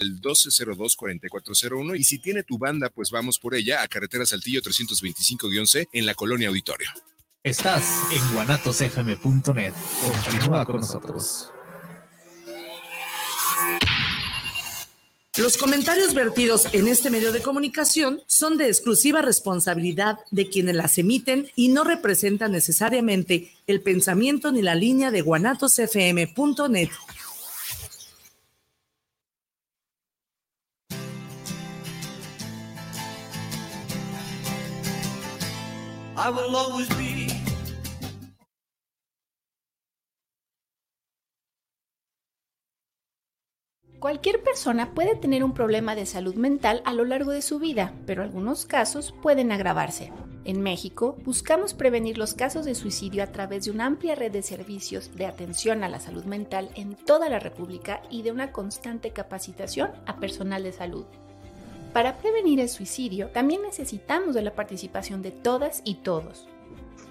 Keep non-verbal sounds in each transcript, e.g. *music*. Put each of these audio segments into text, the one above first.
el 1202-4401 y si tiene tu banda, pues vamos por ella a Carretera Saltillo 325-C en la Colonia Auditorio. Estás en guanatosfm.net. Continúa con nosotros. Los comentarios vertidos en este medio de comunicación son de exclusiva responsabilidad de quienes las emiten y no representan necesariamente el pensamiento ni la línea de guanatosfm.net. I will always be Cualquier persona puede tener un problema de salud mental a lo largo de su vida, pero algunos casos pueden agravarse. En México, buscamos prevenir los casos de suicidio a través de una amplia red de servicios de atención a la salud mental en toda la República y de una constante capacitación a personal de salud. Para prevenir el suicidio, también necesitamos de la participación de todas y todos.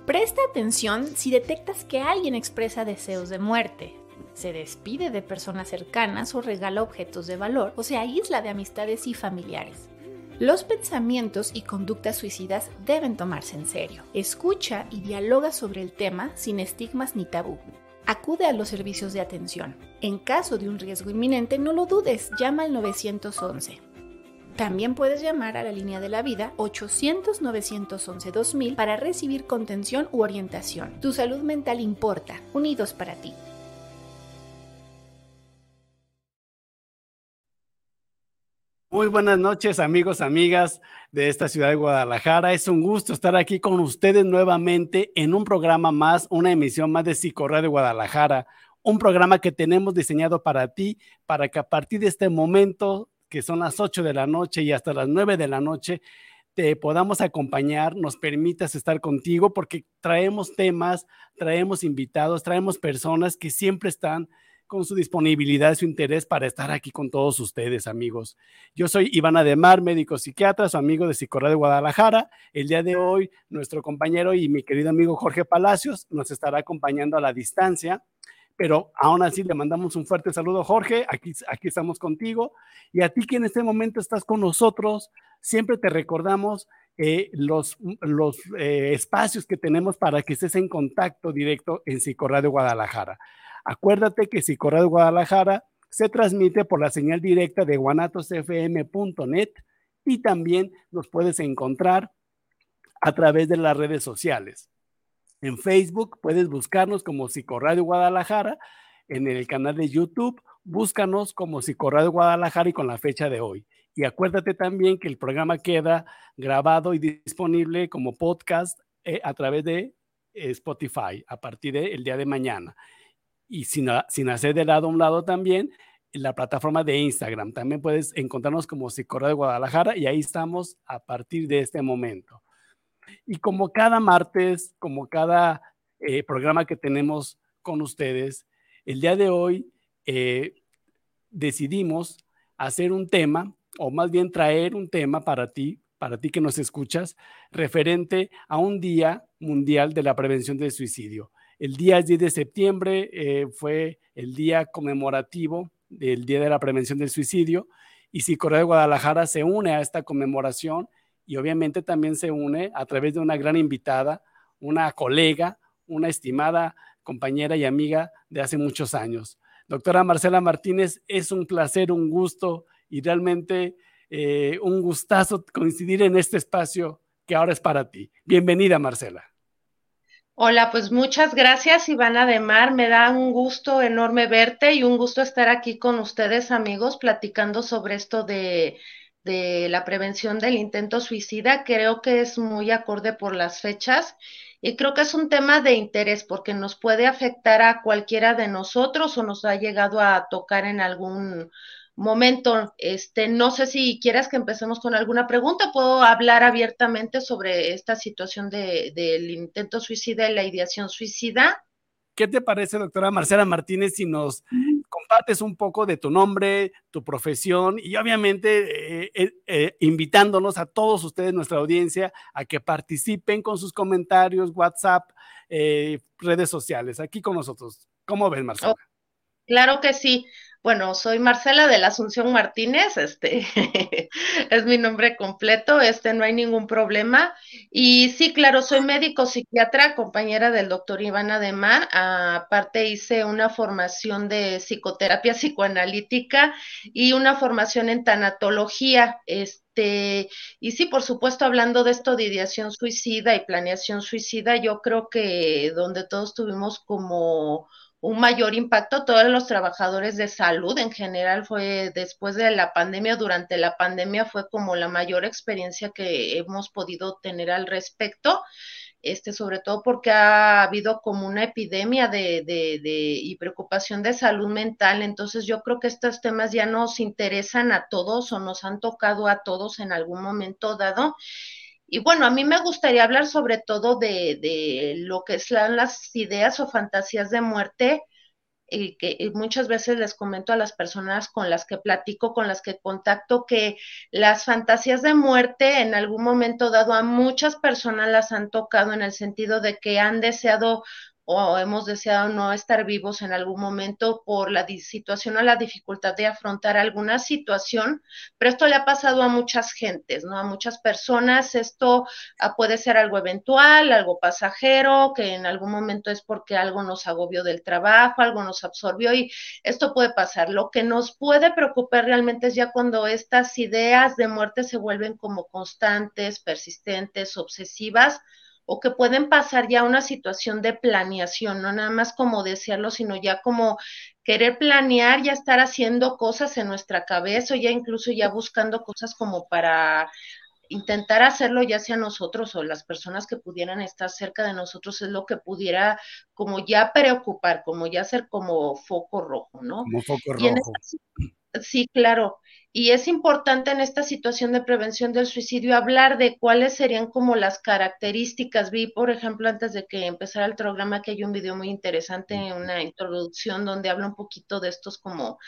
Presta atención si detectas que alguien expresa deseos de muerte, se despide de personas cercanas o regala objetos de valor o se aísla de amistades y familiares. Los pensamientos y conductas suicidas deben tomarse en serio. Escucha y dialoga sobre el tema sin estigmas ni tabú. Acude a los servicios de atención. En caso de un riesgo inminente, no lo dudes, llama al 911. También puedes llamar a la línea de la vida 800-911-2000 para recibir contención u orientación. Tu salud mental importa. Unidos para ti. Muy buenas noches, amigos, amigas de esta ciudad de Guadalajara. Es un gusto estar aquí con ustedes nuevamente en un programa más, una emisión más de Psicorra de Guadalajara, un programa que tenemos diseñado para ti, para que a partir de este momento, que son las 8 de la noche y hasta las 9 de la noche, te podamos acompañar, nos permitas estar contigo, porque traemos temas, traemos invitados, traemos personas que siempre están con su disponibilidad, su interés para estar aquí con todos ustedes, amigos. Yo soy Iván Ademar, médico psiquiatra, su amigo de Psicorra de Guadalajara. El día de hoy, nuestro compañero y mi querido amigo Jorge Palacios nos estará acompañando a la distancia, pero aún así le mandamos un fuerte saludo, Jorge. Aquí, aquí estamos contigo. Y a ti que en este momento estás con nosotros, siempre te recordamos eh, los, los eh, espacios que tenemos para que estés en contacto directo en Psicorra de Guadalajara. Acuérdate que si de Guadalajara se transmite por la señal directa de guanatosfm.net y también nos puedes encontrar a través de las redes sociales. En Facebook puedes buscarnos como Psicoradio Guadalajara, en el canal de YouTube búscanos como Psicoradio Guadalajara y con la fecha de hoy. Y acuérdate también que el programa queda grabado y disponible como podcast eh, a través de eh, Spotify a partir del día de mañana y sin, hacer de lado a un lado también la plataforma de Instagram. También puedes encontrarnos como Psicorra de Guadalajara y ahí estamos a partir de este momento. Y como cada martes, como cada eh, programa que tenemos con ustedes, el día de hoy eh, decidimos hacer un tema, o más bien traer un tema para ti, para ti que nos escuchas, referente a un Día Mundial de la Prevención del Suicidio. El día 10 de septiembre eh, fue el día conmemorativo del Día de la Prevención del Suicidio y Psicorrea de Guadalajara se une a esta conmemoración y obviamente también se une a través de una gran invitada, una colega, una estimada compañera y amiga de hace muchos años. Doctora Marcela Martínez, es un placer, un gusto y realmente eh, un gustazo coincidir en este espacio que ahora es para ti. Bienvenida, Marcela. Hola, pues muchas gracias, Ivana de Mar. Me da un gusto enorme verte y un gusto estar aquí con ustedes, amigos, platicando sobre esto de, de la prevención del intento suicida. Creo que es muy acorde por las fechas y creo que es un tema de interés porque nos puede afectar a cualquiera de nosotros o nos ha llegado a tocar en algún momento. Este, no sé si quieras que empecemos con alguna pregunta. Puedo hablar abiertamente sobre esta situación de, del intento suicida y la ideación suicida. ¿Qué te parece, doctora Marcela Martínez, si nos compartes un poco de tu nombre, tu profesión y obviamente eh, eh, eh, invitándonos a todos ustedes, nuestra audiencia, a que participen con sus comentarios, WhatsApp, redes sociales, aquí con nosotros. ¿Cómo ven, Marcela? Claro que sí. Bueno, soy Marcela de la Asunción Martínez, este *laughs* es mi nombre completo, este no hay ningún problema. Y sí, claro, soy médico psiquiatra, compañera del doctor Iván Ademar. Aparte hice una formación de psicoterapia psicoanalítica y una formación en tanatología. Este, y sí, por supuesto, hablando de esto de ideación suicida y planeación suicida, yo creo que donde todos tuvimos como un mayor impacto. Todos los trabajadores de salud en general fue después de la pandemia, durante la pandemia fue como la mayor experiencia que hemos podido tener al respecto. Este, sobre todo porque ha habido como una epidemia de, de, de, y preocupación de salud mental. Entonces yo creo que estos temas ya nos interesan a todos o nos han tocado a todos en algún momento dado y bueno, a mí me gustaría hablar sobre todo de, de lo que son las ideas o fantasías de muerte, y que muchas veces les comento a las personas con las que platico, con las que contacto, que las fantasías de muerte en algún momento dado a muchas personas las han tocado en el sentido de que han deseado o hemos deseado no estar vivos en algún momento por la situación o la dificultad de afrontar alguna situación, pero esto le ha pasado a muchas gentes, ¿no? A muchas personas esto ah, puede ser algo eventual, algo pasajero, que en algún momento es porque algo nos agobió del trabajo, algo nos absorbió y esto puede pasar. Lo que nos puede preocupar realmente es ya cuando estas ideas de muerte se vuelven como constantes, persistentes, obsesivas, o que pueden pasar ya a una situación de planeación, no nada más como desearlo, sino ya como querer planear, ya estar haciendo cosas en nuestra cabeza o ya incluso ya buscando cosas como para intentar hacerlo ya sea nosotros o las personas que pudieran estar cerca de nosotros es lo que pudiera como ya preocupar, como ya ser como foco rojo, ¿no? Como foco rojo. Sí, claro. Y es importante en esta situación de prevención del suicidio hablar de cuáles serían como las características. Vi, por ejemplo, antes de que empezara el programa, que hay un video muy interesante, una introducción donde habla un poquito de estos como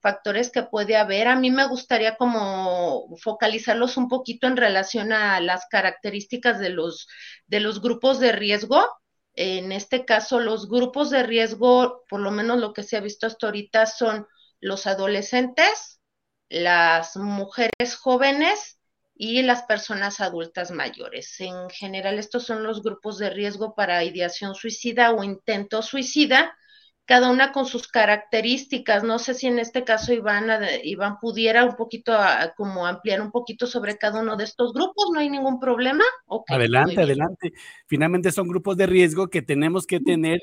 factores que puede haber. A mí me gustaría como focalizarlos un poquito en relación a las características de los, de los grupos de riesgo. En este caso, los grupos de riesgo, por lo menos lo que se ha visto hasta ahorita, son los adolescentes, las mujeres jóvenes y las personas adultas mayores. En general, estos son los grupos de riesgo para ideación suicida o intento suicida, cada una con sus características. No sé si en este caso Iván, Iván pudiera un poquito como ampliar un poquito sobre cada uno de estos grupos, ¿no hay ningún problema? adelante, adelante. Finalmente son grupos de riesgo que tenemos que tener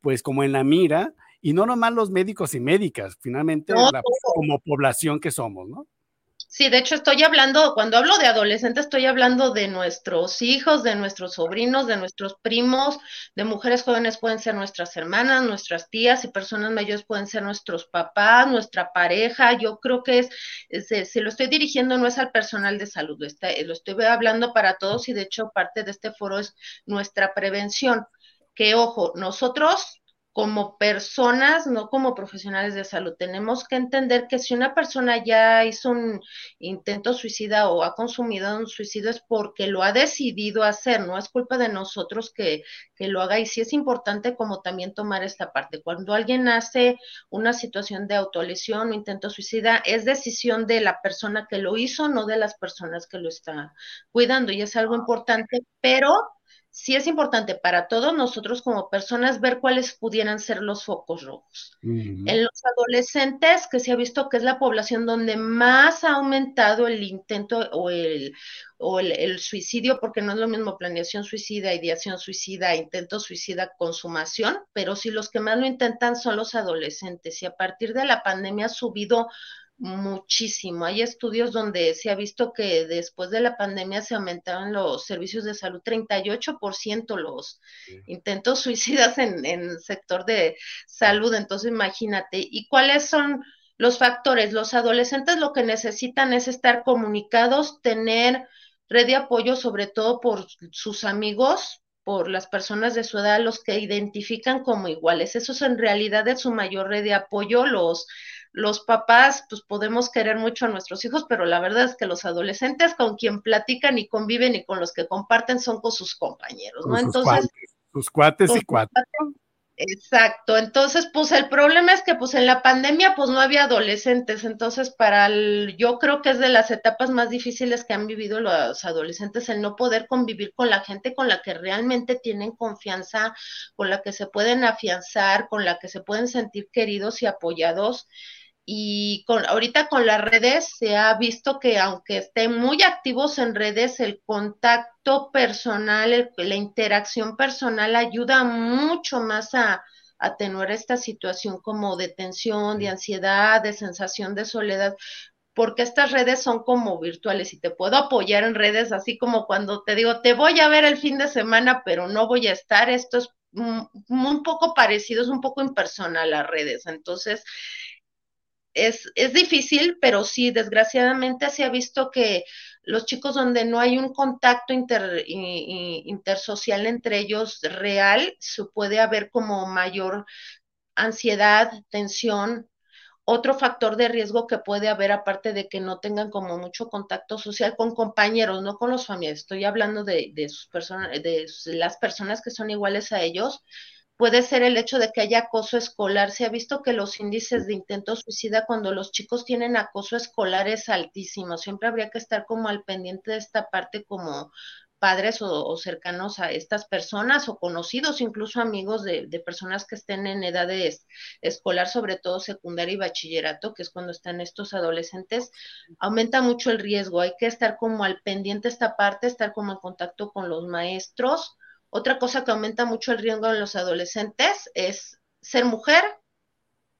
pues como en la mira y no nomás los médicos y médicas, finalmente como población que somos, ¿no? Sí, de hecho estoy hablando, cuando hablo de adolescentes, estoy hablando de nuestros hijos, de nuestros sobrinos, de nuestros primos, de mujeres jóvenes pueden ser nuestras hermanas, nuestras tías y personas mayores pueden ser nuestros papás, nuestra pareja. Yo creo que es, si lo estoy dirigiendo no es al personal de salud, lo, lo estoy hablando para todos y de hecho parte de este foro es nuestra prevención. Que ojo, nosotros como personas, no como profesionales de salud. Tenemos que entender que si una persona ya hizo un intento suicida o ha consumido un suicidio es porque lo ha decidido hacer, no es culpa de nosotros que, que lo haga. Y sí es importante como también tomar esta parte. Cuando alguien hace una situación de autolesión o intento suicida, es decisión de la persona que lo hizo, no de las personas que lo están cuidando. Y es algo importante, pero sí es importante para todos nosotros como personas ver cuáles pudieran ser los focos rojos. En los adolescentes, que se ha visto que es la población donde más ha aumentado el intento o el, o el, suicidio, porque no es lo mismo planeación suicida, ideación suicida, intento suicida, consumación, pero sí los que más lo intentan son los adolescentes y a partir de la pandemia ha subido muchísimo. Hay estudios donde se ha visto que después de la pandemia se aumentaron los servicios de salud 38% los intentos *laughs* suicidas en, el sector de salud. Entonces, imagínate. ¿Y cuáles son los factores? Los adolescentes lo que necesitan es estar comunicados, tener red de apoyo, sobre todo por sus amigos, por las personas de su edad, los que identifican como iguales. Eso es en realidad es su mayor red de apoyo, los los papás, pues podemos querer mucho a nuestros hijos, pero la verdad es que los adolescentes con quien platican y conviven y con los que comparten son con sus compañeros, ¿no? Entonces, sus cuates y cuates. Exacto, entonces pues el problema es que pues en la pandemia pues no había adolescentes, entonces para el, yo creo que es de las etapas más difíciles que han vivido los adolescentes el no poder convivir con la gente con la que realmente tienen confianza, con la que se pueden afianzar, con la que se pueden sentir queridos y apoyados y con, ahorita con las redes se ha visto que aunque estén muy activos en redes, el contacto personal, la interacción personal ayuda mucho más a atenuar esta situación como de tensión, de ansiedad, de sensación de soledad, porque estas redes son como virtuales y te puedo apoyar en redes, así como cuando te digo, te voy a ver el fin de semana, pero no voy a estar, esto es un, un poco parecido, es un poco impersonal las redes. Entonces, es, es difícil, pero sí, desgraciadamente se ha visto que los chicos donde no hay un contacto inter, intersocial entre ellos real, se puede haber como mayor ansiedad, tensión. Otro factor de riesgo que puede haber, aparte de que no tengan como mucho contacto social con compañeros, no con los familiares, estoy hablando de, de sus personas, de las personas que son iguales a ellos, puede ser el hecho de que haya acoso escolar. Se ha visto que los índices de intento suicida cuando los chicos tienen acoso escolar es altísimo. Siempre habría que estar como al pendiente de esta parte como padres o, cercanos a estas personas o conocidos, incluso amigos de, de, personas que estén en edades escolar, sobre todo secundaria y bachillerato, que es cuando están estos adolescentes, aumenta mucho el riesgo. Hay que estar como al pendiente esta parte, estar como en contacto con los maestros, otra cosa que aumenta mucho el riesgo en los adolescentes es ser mujer,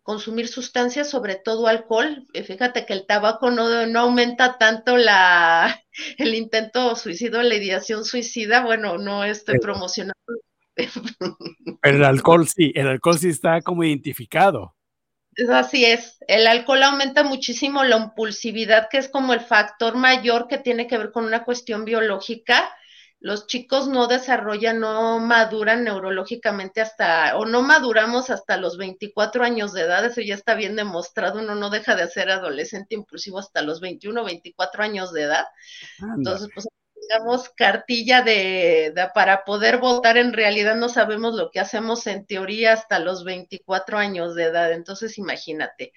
consumir sustancias, sobre todo alcohol. Fíjate que el tabaco no, no aumenta tanto la, *laughs* el intento suicidio, la ideación suicida. Bueno, no estoy promocionando. *laughs* Pero el alcohol sí, el alcohol sí está como identificado. Así es, el alcohol aumenta muchísimo la impulsividad, que es como el factor mayor que tiene que ver con una cuestión biológica los chicos no desarrollan, no maduran neurológicamente hasta, o no maduramos hasta los 24 años de edad, eso ya está bien demostrado, uno no deja de ser adolescente impulsivo hasta los 21, 24 años de edad. Entonces, pues digamos, cartilla de, de, para poder votar, en realidad no sabemos lo que hacemos en teoría hasta los 24 años de edad, entonces imagínate.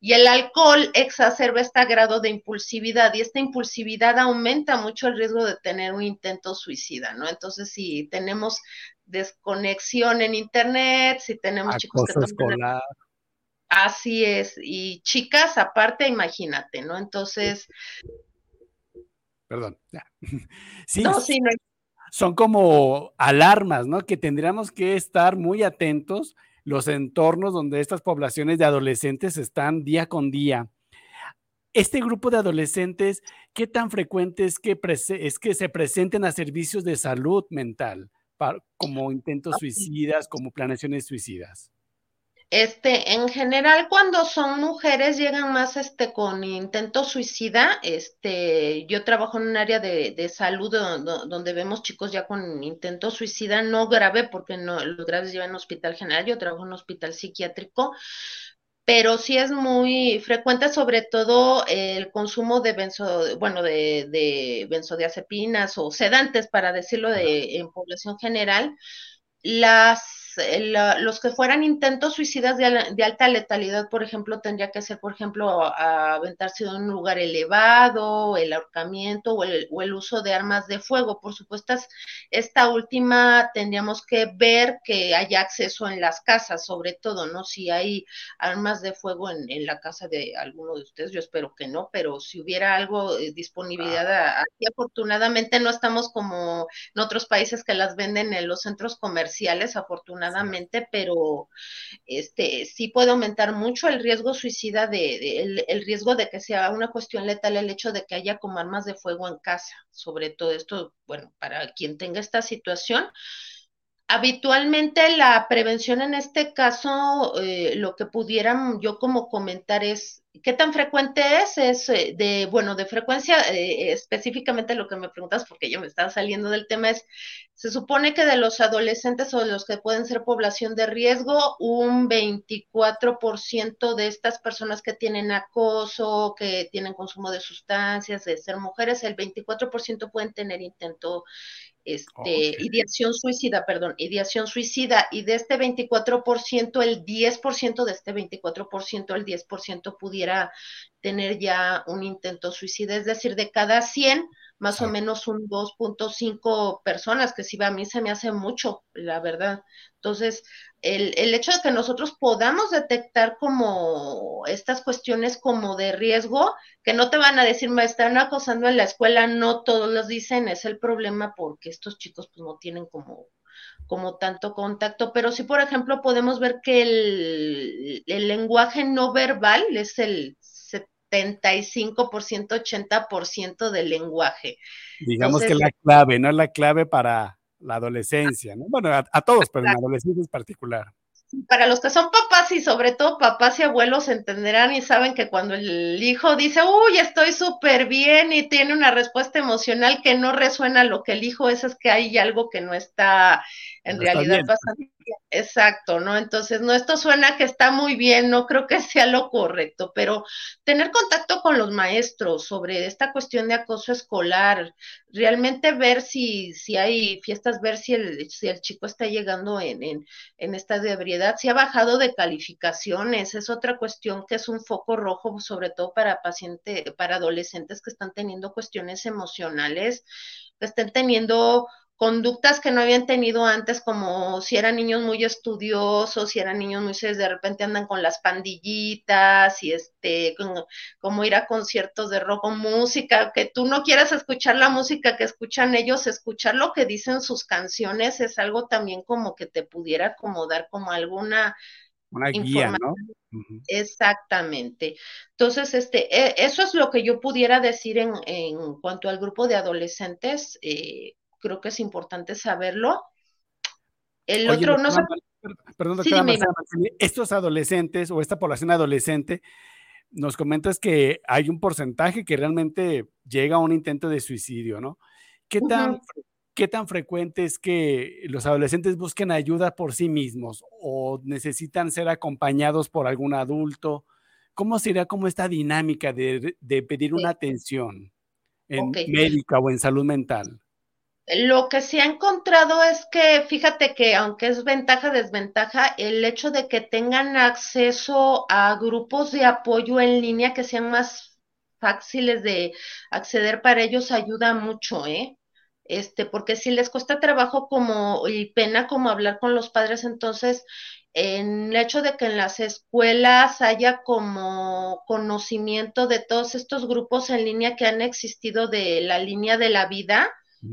Y el alcohol exacerba este grado de impulsividad y esta impulsividad aumenta mucho el riesgo de tener un intento suicida, ¿no? Entonces, si tenemos desconexión en Internet, si tenemos chicos que escolar. Así es, y chicas aparte, imagínate, ¿no? Entonces... Perdón. *laughs* Sí, no, sí, no. son como alarmas, ¿no? Que tendríamos que estar muy atentos los entornos donde estas poblaciones de adolescentes están día con día. Este grupo de adolescentes, ¿qué tan frecuente es que, es que se presenten a servicios de salud mental, como intentos suicidas, como planeaciones suicidas? Este, en general, cuando son mujeres llegan más este con intento suicida. Este, yo trabajo en un área de, de salud donde, vemos chicos ya con intento suicida, no grave, porque no, los graves llevan en hospital general, yo trabajo en un hospital psiquiátrico, pero sí es muy frecuente, sobre todo el consumo de benzo, bueno, de, de benzodiazepinas o sedantes, para decirlo de, en población general. Las los que fueran intentos suicidas de, alta letalidad, por ejemplo, tendría que ser, por ejemplo, aventarse de un lugar elevado, el ahorcamiento o el, o el, uso de armas de fuego. Por supuesto, esta última tendríamos que ver que haya acceso en las casas, sobre todo, ¿no? Si hay armas de fuego en, en la casa de alguno de ustedes, yo espero que no, pero si hubiera algo, de disponibilidad, aquí afortunadamente no estamos como en otros países que las venden en los centros comerciales, afortunadamente pero este sí puede aumentar mucho el riesgo suicida de, el, riesgo de que sea una cuestión letal el hecho de que haya como armas de fuego en casa, sobre todo esto, bueno, para quien tenga esta situación. Habitualmente la prevención en este caso, eh, lo que pudieran yo como comentar es ¿Qué tan frecuente es? Es eh, de, bueno, de frecuencia, eh, específicamente lo que me preguntas, porque yo me estaba saliendo del tema, es, se supone que de los adolescentes o de los que pueden ser población de riesgo, un 24% de estas personas que tienen acoso, que tienen consumo de sustancias, de ser mujeres, el 24% pueden tener intento este, ideación suicida, perdón, ideación suicida, y de este 24%, el 10% de este 24%, el 10% pudiera tener ya un intento suicida, es decir, de cada 100, más o menos un 2.5 personas, que si a mí se me hace mucho, la verdad. Entonces, el, el, hecho de que nosotros podamos detectar como estas cuestiones como de riesgo, que no te van a decir, me están acosando en la escuela, no todos los dicen, es el problema porque estos chicos pues no tienen como como tanto contacto, pero sí, por ejemplo, podemos ver que el, el lenguaje no verbal es el 75%, 80% del lenguaje. Digamos que la clave, ¿no? es La clave para la adolescencia, ¿no? Bueno, a, todos, pero en la adolescencia es particular. Para los que son papás y sobre todo papás y abuelos entenderán y saben que cuando el hijo dice, uy, estoy súper bien y tiene una respuesta emocional que no resuena lo que el hijo es, es que hay algo que no está en realidad pasando. Exacto, ¿no? Entonces, no, esto suena que está muy bien, no creo que sea lo correcto, pero tener contacto con los maestros sobre esta cuestión de acoso escolar, realmente ver si, si hay fiestas, ver si el, si el chico está llegando en, en, en esta de ebriedad, si ha bajado de calificaciones, es otra cuestión que es un foco rojo, sobre todo para pacientes, para adolescentes que están teniendo cuestiones emocionales, que estén teniendo conductas que no habían tenido antes, como si eran niños muy estudiosos, si eran niños muy de repente andan con las pandillitas y este, como, ir a conciertos de rock o música, que tú no quieras escuchar la música que escuchan ellos, escuchar lo que dicen sus canciones es algo también como que te pudiera como dar como alguna una guía, ¿no? Exactamente. Entonces, este, e, eso es lo que yo pudiera decir en, en cuanto al grupo de adolescentes. Eh, creo que es importante saberlo. El otro, no sé. Perdón, estos adolescentes o esta población adolescente, nos comentas que hay un porcentaje que realmente llega a un intento de suicidio, ¿no? ¿Qué tan, ¿Qué tan frecuente es que los adolescentes busquen ayuda por sí mismos o necesitan ser acompañados por algún adulto? ¿Cómo sería como esta dinámica de, pedir una atención en médica o en salud mental? Lo que se ha encontrado es que, fíjate que aunque es ventaja, desventaja, el hecho de que tengan acceso a grupos de apoyo en línea que sean más fáciles de acceder para ellos ayuda mucho, ¿eh? Este, porque si les cuesta trabajo como y pena como hablar con los padres, entonces en el hecho de que en las escuelas haya como conocimiento de todos estos grupos en línea que han existido de la línea de la vida,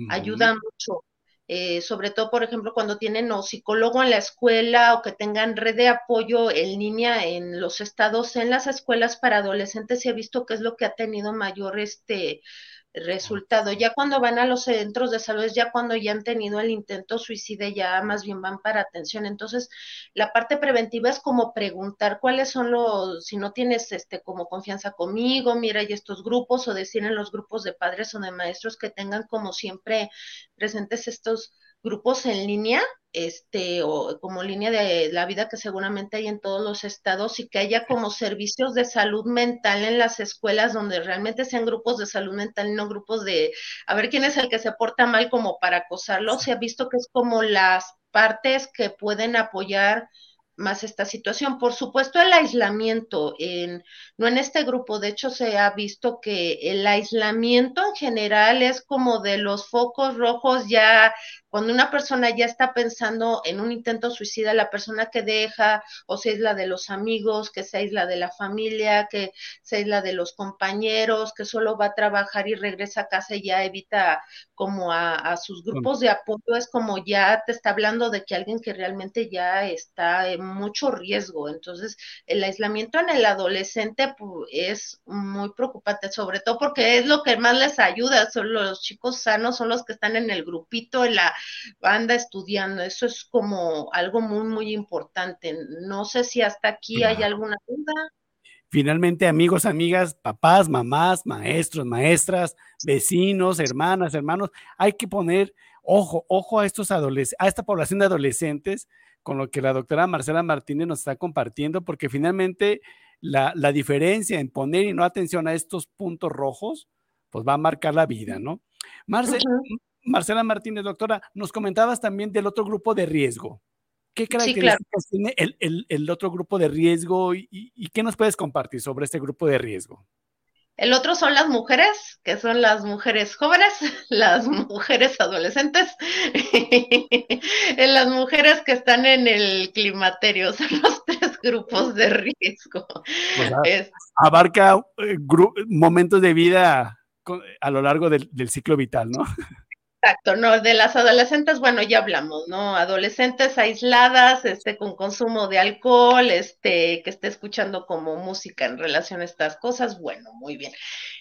ayuda mucho. Eh, sobre todo, por ejemplo, cuando tienen o psicólogo en la escuela o que tengan red de apoyo en línea en los estados, en las escuelas para adolescentes, se ha visto que es lo que ha tenido mayor este resultado. Ya cuando van a los centros de salud, ya cuando ya han tenido el intento suicida, ya más bien van para atención. Entonces, la parte preventiva es como preguntar cuáles son los, si no tienes este como confianza conmigo, mira, hay estos grupos, o decir en los grupos de padres o de maestros que tengan como siempre presentes estos grupos en línea, este, o como línea de la vida que seguramente hay en todos los estados y que haya como servicios de salud mental en las escuelas donde realmente sean grupos de salud mental y no grupos de a ver quién es el que se porta mal como para acosarlo. Se ha visto que es como las partes que pueden apoyar más esta situación. Por supuesto, el aislamiento, en, no en este grupo, de hecho se ha visto que el aislamiento en general es como de los focos rojos ya cuando una persona ya está pensando en un intento suicida, la persona que deja o se aísla de los amigos, que se aísla de la familia, que se aísla de los compañeros, que solo va a trabajar y regresa a casa y ya evita como a, sus grupos de apoyo, es como ya te está hablando de que alguien que realmente ya está en mucho riesgo. Entonces, el aislamiento en el adolescente pues, es muy preocupante, sobre todo porque es lo que más les ayuda, son los chicos sanos, son los que están en el grupito, en la anda estudiando. Eso es como algo muy, muy importante. No sé si hasta aquí hay alguna duda. finalmente amigos, amigas, papás, mamás, maestros, maestras, vecinos, hermanas, hermanos, hay que poner ojo, ojo a estos adolescentes, a esta población de adolescentes con lo que la doctora Marcela Martínez nos está compartiendo, porque finalmente la, diferencia en poner y no atención a estos puntos rojos, pues va a marcar la vida, ¿no? Marcela Martínez, doctora, nos comentabas también del otro grupo de riesgo. ¿Qué características tiene el, otro grupo de riesgo y, qué nos puedes compartir sobre este grupo de riesgo? El otro son las mujeres, que son las mujeres jóvenes, *laughs* las mujeres adolescentes, *laughs* las mujeres que están en el climaterio, son los tres grupos de riesgo. abarca eh, momentos de vida a lo largo del ciclo vital, ¿no? *laughs* Exacto, no, de las adolescentes, bueno, ya hablamos, ¿no? Adolescentes aisladas, este, con consumo de alcohol, este, que esté escuchando como música en relación a estas cosas, bueno, muy bien.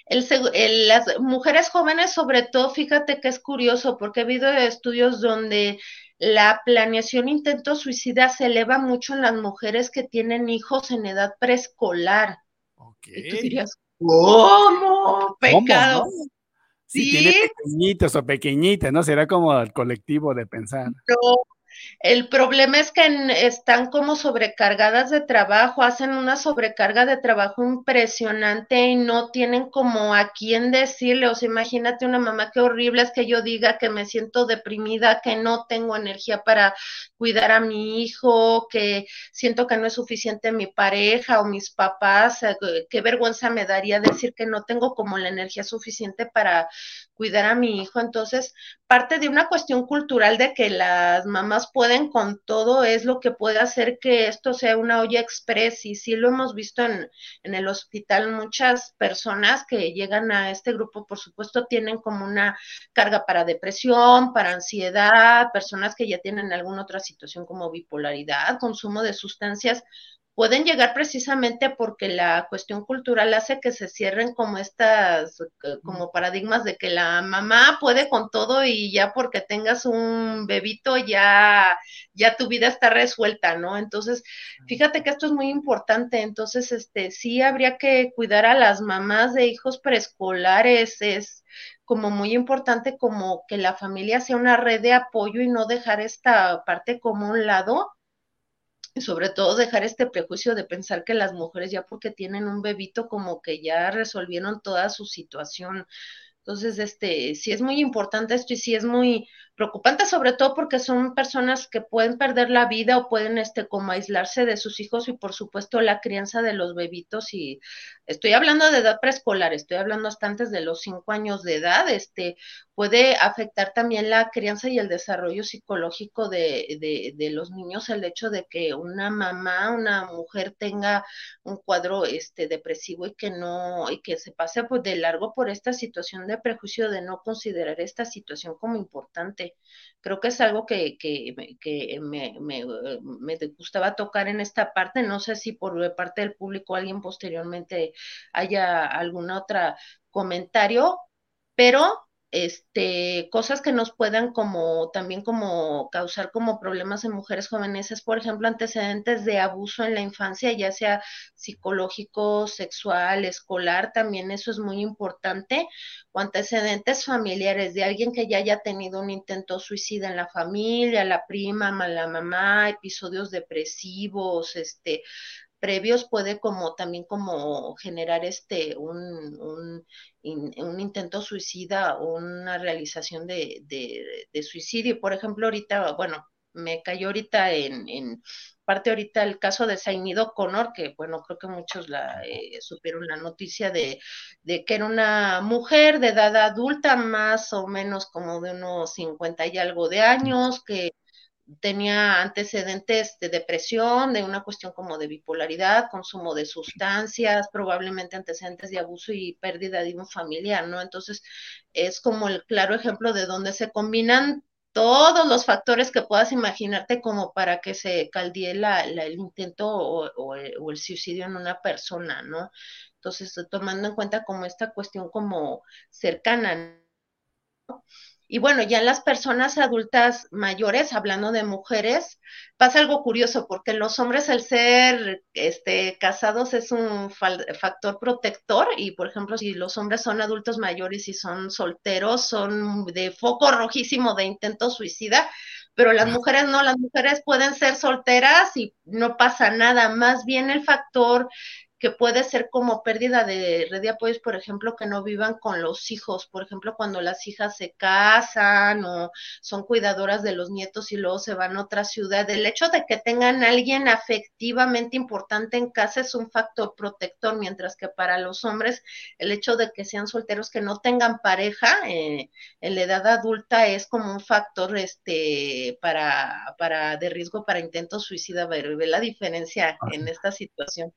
El, las mujeres jóvenes, sobre todo, fíjate que es curioso, porque ha habido estudios donde la planeación intento suicida se eleva mucho en las mujeres que tienen hijos en edad preescolar. Ok. Y tú dirías, ¿cómo? Pecado. Si tiene pequeñitos o pequeñitas, ¿no? Será como el colectivo de pensar. No, el problema es que están como sobrecargadas de trabajo, hacen una sobrecarga de trabajo impresionante y no tienen como a quién decirle. O sea, imagínate una mamá, qué horrible es que yo diga que me siento deprimida, que no tengo energía para cuidar a mi hijo, que siento que no es suficiente mi pareja o mis papás. Eh, qué vergüenza me daría decir que no tengo como la energía suficiente para cuidar a mi hijo. Entonces, parte de una cuestión cultural de que las mamás pueden con todo es lo que puede hacer que esto sea una olla express. Y sí lo hemos visto en, en el hospital, muchas personas que llegan a este grupo, por supuesto, tienen como una carga para depresión, para ansiedad, personas que ya tienen alguna otra situación como bipolaridad, consumo de sustancias pueden llegar precisamente porque la cuestión cultural hace que se cierren como estas, eh, como paradigmas de que la mamá puede con todo y ya porque tengas un bebito ya, ya tu vida está resuelta, ¿no? Entonces, fíjate que esto es muy importante, entonces, este, sí habría que cuidar a las mamás de hijos preescolares, es como muy importante como que la familia sea una red de apoyo y no dejar esta parte como un lado sobre todo dejar este prejuicio de pensar que las mujeres ya porque tienen un bebito como que ya resolvieron toda su situación. Entonces, este, sí es muy importante esto y sí es muy preocupante, sobre todo porque son personas que pueden perder la vida o pueden, este, como aislarse de sus hijos y por supuesto la crianza de los bebitos y estoy hablando de edad preescolar, estoy hablando hasta antes de los cinco años de edad, este, puede afectar también la crianza y el desarrollo psicológico de, de, los niños el hecho de que una mamá, una mujer tenga un cuadro, este, depresivo y que no, y que se pase pues de largo por esta situación de prejuicio de no considerar esta situación como importante. Creo que es algo que, que, me, me, me gustaba tocar en esta parte. No sé si por parte del público alguien posteriormente haya algún otro comentario, pero este, cosas que nos puedan como también como causar como problemas en mujeres jóvenes es, por ejemplo, antecedentes de abuso en la infancia, ya sea psicológico, sexual, escolar, también eso es muy importante, o antecedentes familiares de alguien que ya haya tenido un intento suicida en la familia, la prima, la mamá, episodios depresivos, este, previos puede como también como generar este un, un, un intento suicida o una realización de, de, suicidio. Por ejemplo, ahorita, bueno, me cayó ahorita en, en parte ahorita el caso de Zainido Connor, que bueno, creo que muchos la eh, supieron la noticia de, de, que era una mujer de edad adulta, más o menos como de unos 50 y algo de años, que tenía antecedentes de depresión, de una cuestión como de bipolaridad, consumo de sustancias, probablemente antecedentes de abuso y pérdida de un familiar, ¿no? Entonces, es como el claro ejemplo de donde se combinan todos los factores que puedas imaginarte como para que se caldee el intento o, o el suicidio en una persona, ¿no? Entonces, tomando en cuenta como esta cuestión como cercana, Y bueno, ya en las personas adultas mayores, hablando de mujeres, pasa algo curioso, porque los hombres el ser este, casados es un factor protector y, por ejemplo, si los hombres son adultos mayores y son solteros, son de foco rojísimo de intento suicida, pero las mujeres no, las mujeres pueden ser solteras y no pasa nada, más bien el factor que puede ser como pérdida de red de apoyos, por ejemplo, que no vivan con los hijos, por ejemplo, cuando las hijas se casan o son cuidadoras de los nietos y luego se van a otra ciudad. El hecho de que tengan alguien afectivamente importante en casa es un factor protector, mientras que para los hombres el hecho de que sean solteros, que no tengan pareja eh, en la edad adulta es como un factor este para, para de riesgo para intentos suicida. Ve la diferencia en esta situación.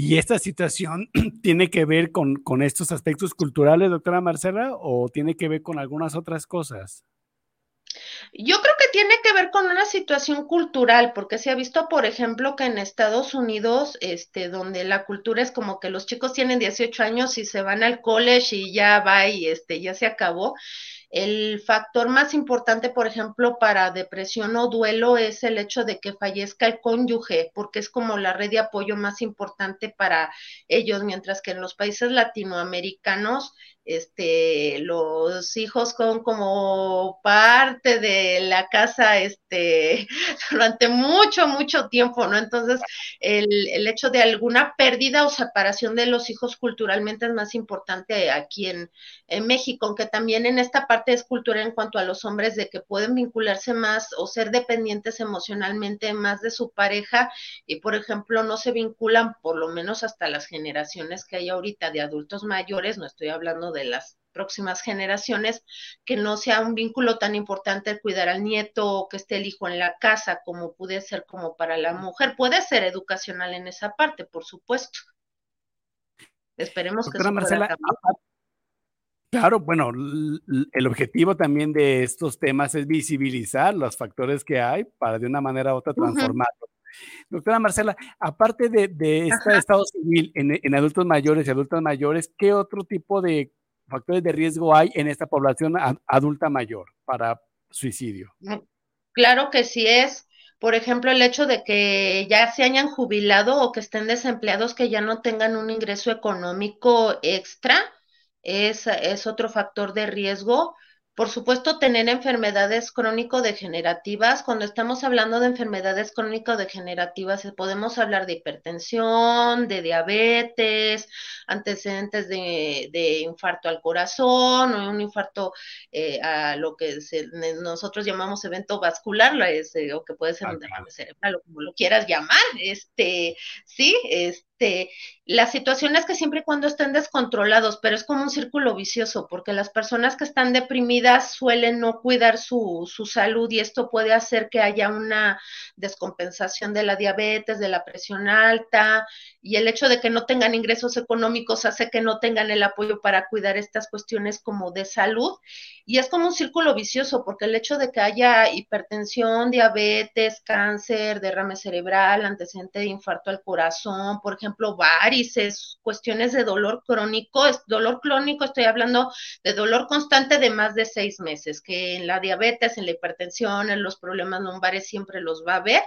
¿Y esta situación *clears throat* tiene que ver con, con, estos aspectos culturales, doctora Marcela, o tiene que ver con algunas otras cosas? Yo creo que tiene que ver con una situación cultural, porque se ha visto, por ejemplo, que en Estados Unidos, este, donde la cultura es como que los chicos tienen 18 años y se van al college y ya va y este, ya se acabó. El factor más importante, por ejemplo, para depresión o duelo es el hecho de que fallezca el cónyuge, porque es como la red de apoyo más importante para ellos, mientras que en los países latinoamericanos este, los hijos son como parte de la casa, este, *laughs* durante mucho, mucho tiempo, ¿no? Entonces, el, el, hecho de alguna pérdida o separación de los hijos culturalmente es más importante aquí en, en México, aunque también en esta parte es cultura en cuanto a los hombres de que pueden vincularse más o ser dependientes emocionalmente más de su pareja y, por ejemplo, no se vinculan por lo menos hasta las generaciones que hay ahorita de adultos mayores, no estoy hablando de de las próximas generaciones, que no sea un vínculo tan importante el cuidar al nieto o que esté el hijo en la casa como puede ser como para la mujer. Puede ser educacional en esa parte, por supuesto. Esperemos que eso Marcela, Claro, bueno, el objetivo también de estos temas es visibilizar los factores que hay para de una manera u otra transformarlos. Doctora Marcela, aparte de, este estado civil en, en, adultos mayores y adultas mayores, ¿qué otro tipo de factores de riesgo hay en esta población adulta mayor para suicidio? Claro que sí es, por ejemplo, el hecho de que ya se hayan jubilado o que estén desempleados, que ya no tengan un ingreso económico extra, es, es otro factor de riesgo. Por supuesto, tener enfermedades crónico-degenerativas. Cuando estamos hablando de enfermedades crónico-degenerativas, eh, podemos hablar de hipertensión, de diabetes, antecedentes de, infarto al corazón o un infarto eh, a lo que nosotros llamamos evento vascular, eh, o que puede ser un derrame cerebral o como lo quieras llamar. Este, sí, este, la situación es que siempre y cuando estén descontrolados, pero es como un círculo vicioso, porque las personas que están deprimidas suelen no cuidar su, su salud y esto puede hacer que haya una descompensación de la diabetes, de la presión alta, y el hecho de que no tengan ingresos económicos hace que no tengan el apoyo para cuidar estas cuestiones como de salud. Y es como un círculo vicioso, porque el hecho de que haya hipertensión, diabetes, cáncer, derrame cerebral, antecedente de infarto al corazón, por ejemplo, varios varices, cuestiones de dolor crónico, es dolor crónico, estoy hablando de dolor constante de más de seis meses, que en la diabetes, en la hipertensión, en los problemas lumbares siempre los va a ver.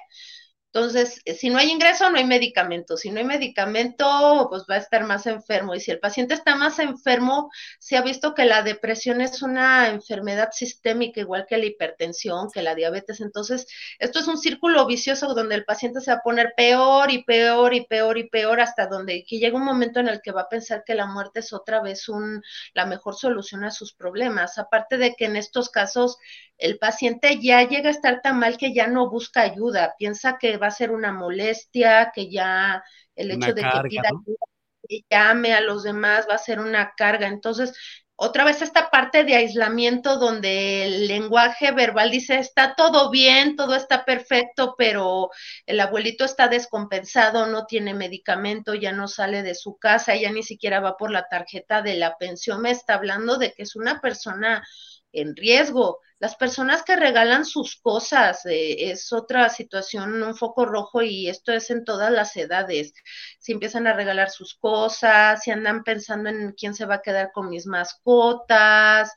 Entonces, eh, si no hay ingreso, no hay medicamento. Si no hay medicamento, pues va a estar más enfermo. Y si el paciente está más enfermo, se ha visto que la depresión es una enfermedad sistémica, igual que la hipertensión, que la diabetes. Entonces, esto es un círculo vicioso donde el paciente se va a poner peor y peor y peor y peor hasta donde que llega un momento en el que va a pensar que la muerte es otra vez un, la mejor solución a sus problemas. Aparte de que en estos casos el paciente ya llega a estar tan mal que ya no busca ayuda, piensa que va a ser una molestia, que ya el hecho de que pida ayuda, que llame a los demás va a ser una carga. Entonces, otra vez esta parte de aislamiento donde el lenguaje verbal dice está todo bien, todo está perfecto, pero el abuelito está descompensado, no tiene medicamento, ya no sale de su casa, ya ni siquiera va por la tarjeta de la pensión, me está hablando de que es una persona en riesgo. Las personas que regalan sus cosas eh, es otra situación, un foco rojo y esto es en todas las edades. Si empiezan a regalar sus cosas, si andan pensando en quién se va a quedar con mis mascotas,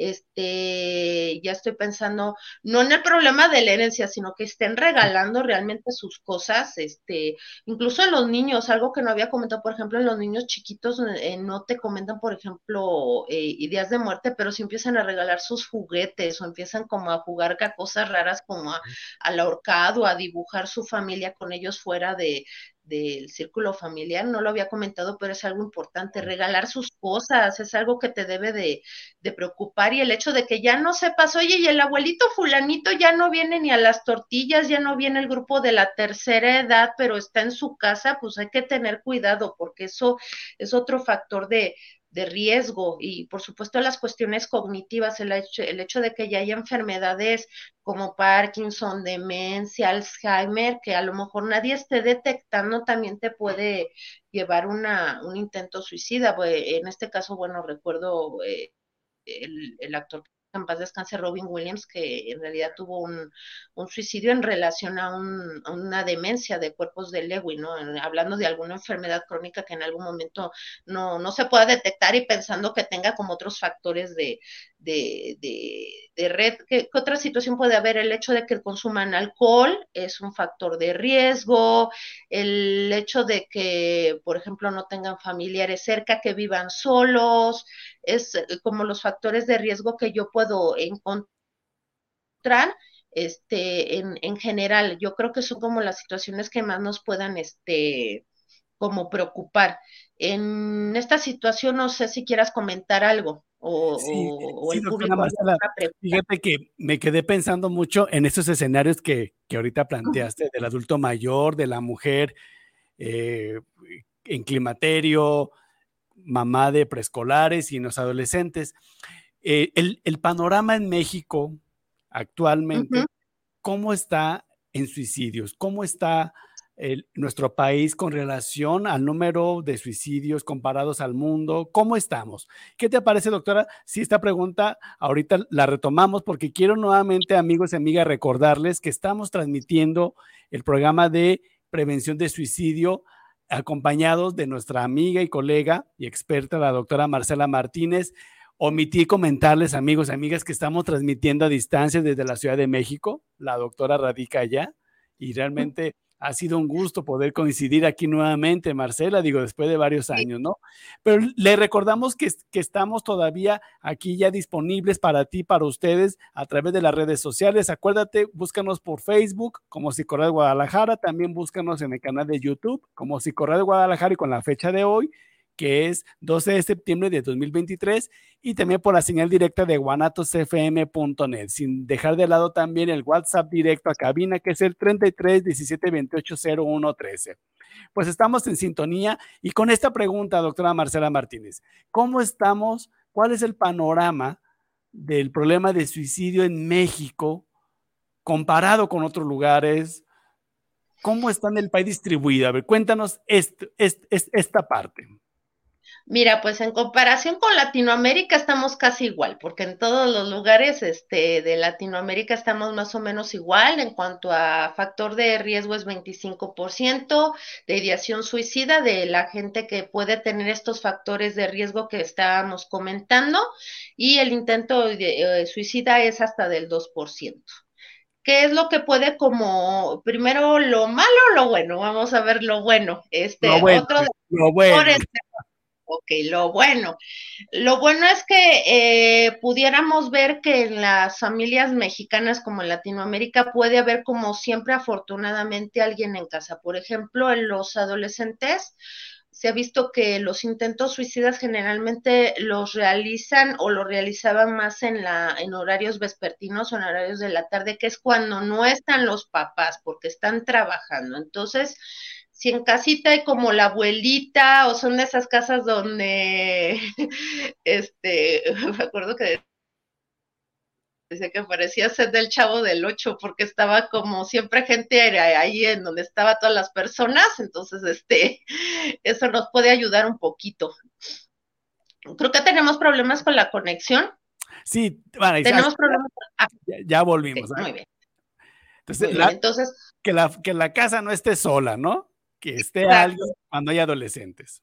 este, ya estoy pensando, no en el problema de la herencia, sino que estén regalando realmente sus cosas, este, incluso en los niños, algo que no había comentado, por ejemplo, en los niños chiquitos eh, no te comentan, por ejemplo, eh, ideas de muerte, pero si empiezan a regalar sus juguetes o empiezan como a jugar a cosas raras como a, al ahorcado, a dibujar su familia con ellos fuera de, del círculo familiar, no lo había comentado, pero es algo importante, regalar sus cosas, es algo que te debe de, de, preocupar y el hecho de que ya no sepas, oye, y el abuelito fulanito ya no viene ni a las tortillas, ya no viene el grupo de la tercera edad, pero está en su casa, pues hay que tener cuidado porque eso es otro factor de, de riesgo y por supuesto las cuestiones cognitivas, el hecho, el hecho de que ya haya enfermedades como Parkinson, demencia, Alzheimer, que a lo mejor nadie esté detectando, también te puede llevar una, un intento suicida. En este caso, bueno, recuerdo eh, el, el actor en paz descanse Robin Williams, que en realidad tuvo un, un suicidio en relación a, un, una demencia de cuerpos de Lewy, ¿no? Hablando de alguna enfermedad crónica que en algún momento no, no se pueda detectar y pensando que tenga como otros factores de, de, de, de red. ¿Qué, ¿Qué, otra situación puede haber? El hecho de que consuman alcohol es un factor de riesgo, el hecho de que, por ejemplo, no tengan familiares cerca, que vivan solos, es como los factores de riesgo que yo puedo encontrar este, en, en, general. Yo creo que son como las situaciones que más nos puedan, este, como preocupar. En esta situación, no sé si quieras comentar algo. O, sí, o, sí, el público Marcela, fíjate que me quedé pensando mucho en esos escenarios que, que ahorita planteaste, del adulto mayor, de la mujer eh, en climaterio, mamá de preescolares y en los adolescentes. Eh, el, el, panorama en México actualmente, uh -huh. ¿cómo está en suicidios? ¿Cómo está el, nuestro país con relación al número de suicidios comparados al mundo? ¿Cómo estamos? ¿Qué te parece, doctora? Si esta pregunta ahorita la retomamos porque quiero nuevamente, amigos y amigas, recordarles que estamos transmitiendo el programa de prevención de suicidio acompañados de nuestra amiga y colega y experta, la doctora Marcela Martínez. Omití comentarles, amigos y amigas, que estamos transmitiendo a distancia desde la Ciudad de México. La doctora radica allá y realmente ha sido un gusto poder coincidir aquí nuevamente, Marcela, digo, después de varios años, ¿no? Pero le recordamos que, que, estamos todavía aquí ya disponibles para ti, para ustedes, a través de las redes sociales. Acuérdate, búscanos por Facebook como Psicorred Guadalajara, también búscanos en el canal de YouTube como Psicorred Guadalajara y con la fecha de hoy que es 12 de septiembre de 2023, y también por la señal directa de guanatosfm.net, sin dejar de lado también el WhatsApp directo a cabina, que es el 33 17 28 01 13. Pues estamos en sintonía y con esta pregunta, doctora Marcela Martínez, ¿cómo estamos? ¿Cuál es el panorama del problema de suicidio en México comparado con otros lugares? ¿Cómo está en el país distribuido? A ver, cuéntanos este, esta parte. Mira, pues en comparación con Latinoamérica estamos casi igual, porque en todos los lugares este, de Latinoamérica estamos más o menos igual. En cuanto a factor de riesgo es 25% de ideación suicida de la gente que puede tener estos factores de riesgo que estábamos comentando y el intento de, eh, suicida es hasta del 2%. ¿Qué es lo que puede como, primero lo malo o lo bueno? Vamos a ver lo bueno. Este, lo bueno, otro de lo bueno. Ok, lo bueno. Lo bueno es que eh, pudiéramos ver que en las familias mexicanas como en Latinoamérica puede haber como siempre afortunadamente alguien en casa. Por ejemplo, en los adolescentes se ha visto que los intentos suicidas generalmente los realizan o lo realizaban más en la en horarios vespertinos o en horarios de la tarde, que es cuando no están los papás porque están trabajando. Entonces, si en casita hay como la abuelita o son de esas casas donde, *laughs* este, *laughs* me acuerdo que decía que parecía ser del chavo del ocho porque estaba como siempre gente ahí en donde estaban todas las personas, entonces este, *laughs* eso nos puede ayudar un poquito. Creo que tenemos problemas con la conexión. Sí, bueno, tenemos problemas. Ah, ya, volvimos. muy bien. Entonces, que, la, que la casa no esté sola, ¿no? Que esté algo cuando hay adolescentes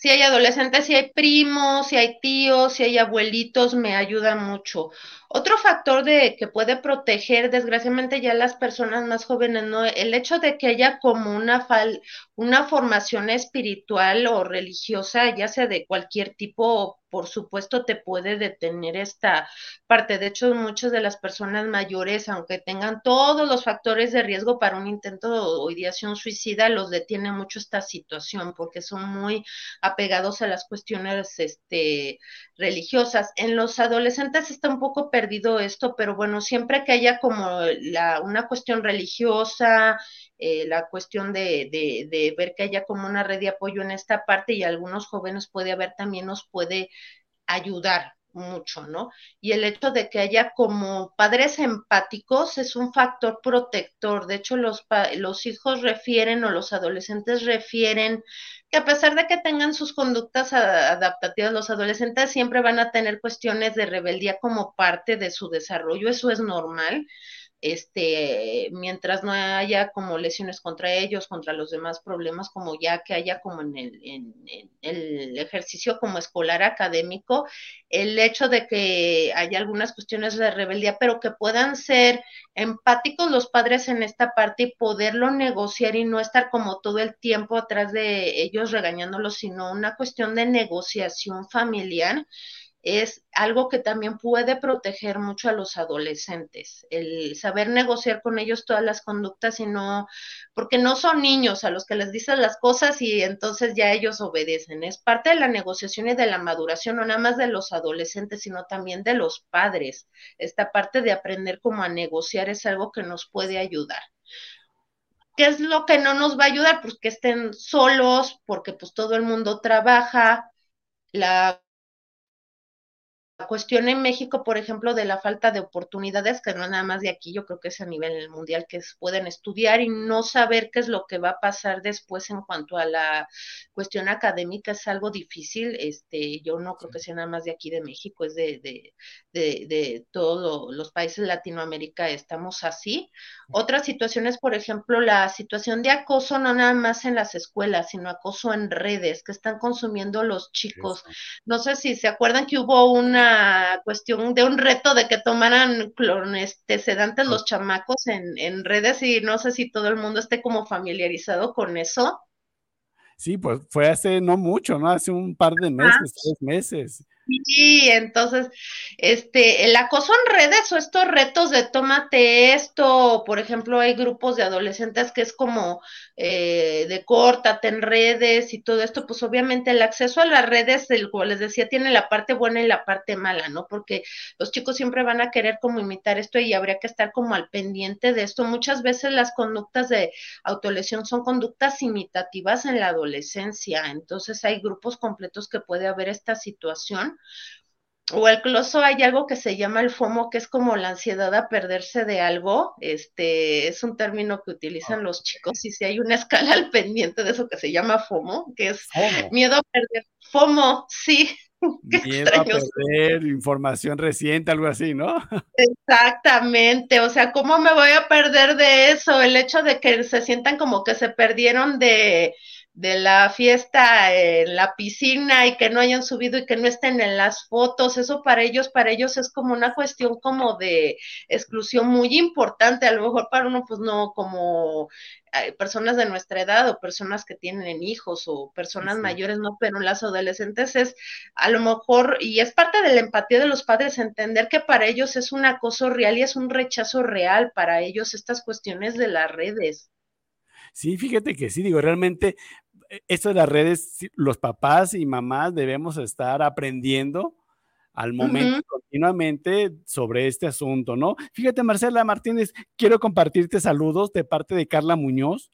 si hay adolescentes, si hay primos, si hay tíos, si hay abuelitos, me ayuda mucho. Otro factor de que puede proteger, desgraciadamente, ya las personas más jóvenes, ¿no? El hecho de que haya como una, fal una formación espiritual o religiosa, ya sea de cualquier tipo, por supuesto, te puede detener esta parte. De hecho, muchas de las personas mayores, aunque tengan todos los factores de riesgo para un intento o ideación suicida, los detiene mucho esta situación porque son muy apegados a las cuestiones este, religiosas. En los adolescentes está un poco perdido esto, pero bueno, siempre que haya como la, una cuestión religiosa, eh, la cuestión de, de, de, ver que haya como una red de apoyo en esta parte y algunos jóvenes puede haber también nos puede ayudar mucho, ¿no? Y el hecho de que haya como padres empáticos es un factor protector. De hecho, los, los hijos refieren o los adolescentes refieren que a pesar de que tengan sus conductas adaptativas, los adolescentes siempre van a tener cuestiones de rebeldía como parte de su desarrollo. Eso es normal este, mientras no haya como lesiones contra ellos, contra los demás problemas, como ya que haya como en el, en, el ejercicio como escolar académico, el hecho de que haya algunas cuestiones de rebeldía, pero que puedan ser empáticos los padres en esta parte y poderlo negociar y no estar como todo el tiempo atrás de ellos regañándolos, sino una cuestión de negociación familiar es algo que también puede proteger mucho a los adolescentes, el saber negociar con ellos todas las conductas y no, porque no son niños a los que les dices las cosas y entonces ya ellos obedecen. Es parte de la negociación y de la maduración, no nada más de los adolescentes, sino también de los padres. Esta parte de aprender cómo a negociar es algo que nos puede ayudar. ¿Qué es lo que no nos va a ayudar? Pues que estén solos, porque pues todo el mundo trabaja, la cuestión en México, por ejemplo, de la falta de oportunidades, que no nada más de aquí, yo creo que es a nivel mundial, que pueden estudiar y no saber qué es lo que va a pasar después en cuanto a la cuestión académica es algo difícil. Este, yo no creo que sea nada más de aquí de México, es de, de, de, de todos los países de Latinoamérica estamos así. Otras situaciones, por ejemplo, la situación de acoso, no nada más en las escuelas, sino acoso en redes que están consumiendo los chicos. No sé si se acuerdan que hubo una cuestión de un reto de que tomaran este, sedantes los chamacos en, en redes y no sé si todo el mundo esté como familiarizado con eso. Sí, pues fue hace no mucho, ¿no? Hace un par de meses, tres meses. Sí, entonces, este, el acoso en redes o estos retos de tómate esto, por ejemplo, hay grupos de adolescentes que es como eh, de córtate en redes y todo esto, pues obviamente el acceso a las redes, el, como les decía, tiene la parte buena y la parte mala, ¿no? Porque los chicos siempre van a querer como imitar esto y habría que estar como al pendiente de esto. Muchas veces las conductas de autolesión son conductas imitativas en la adolescencia, entonces hay grupos completos que puede haber esta situación o incluso hay algo que se llama el FOMO, que es como la ansiedad a perderse de algo. Este es un término que utilizan los chicos y si hay una *laughs* escala al pendiente de eso que se llama FOMO, que es miedo a perder. FOMO, sí. *laughs* Miedo a perder información reciente, algo así, ¿no? *laughs* Exactamente, o sea, ¿cómo me voy a perder de eso? El hecho de que se sientan como que se perdieron de, de la fiesta en la piscina y que no hayan subido y que no estén en las fotos, eso para ellos, para ellos es como una cuestión como de exclusión muy importante, a lo mejor para uno pues no como eh, personas de nuestra edad o personas que tienen hijos o personas mayores, no, pero en las adolescentes es a lo mejor, y es parte de la empatía de los padres, entender que para ellos es un acoso real y es un rechazo real para ellos estas cuestiones de las redes. Sí, fíjate que sí, digo, realmente e, esto de las redes, los papás y mamás debemos estar aprendiendo al momento continuamente sobre este asunto, ¿no? Fíjate, Marcela Martínez, quiero compartirte saludos de parte de Carla Muñoz.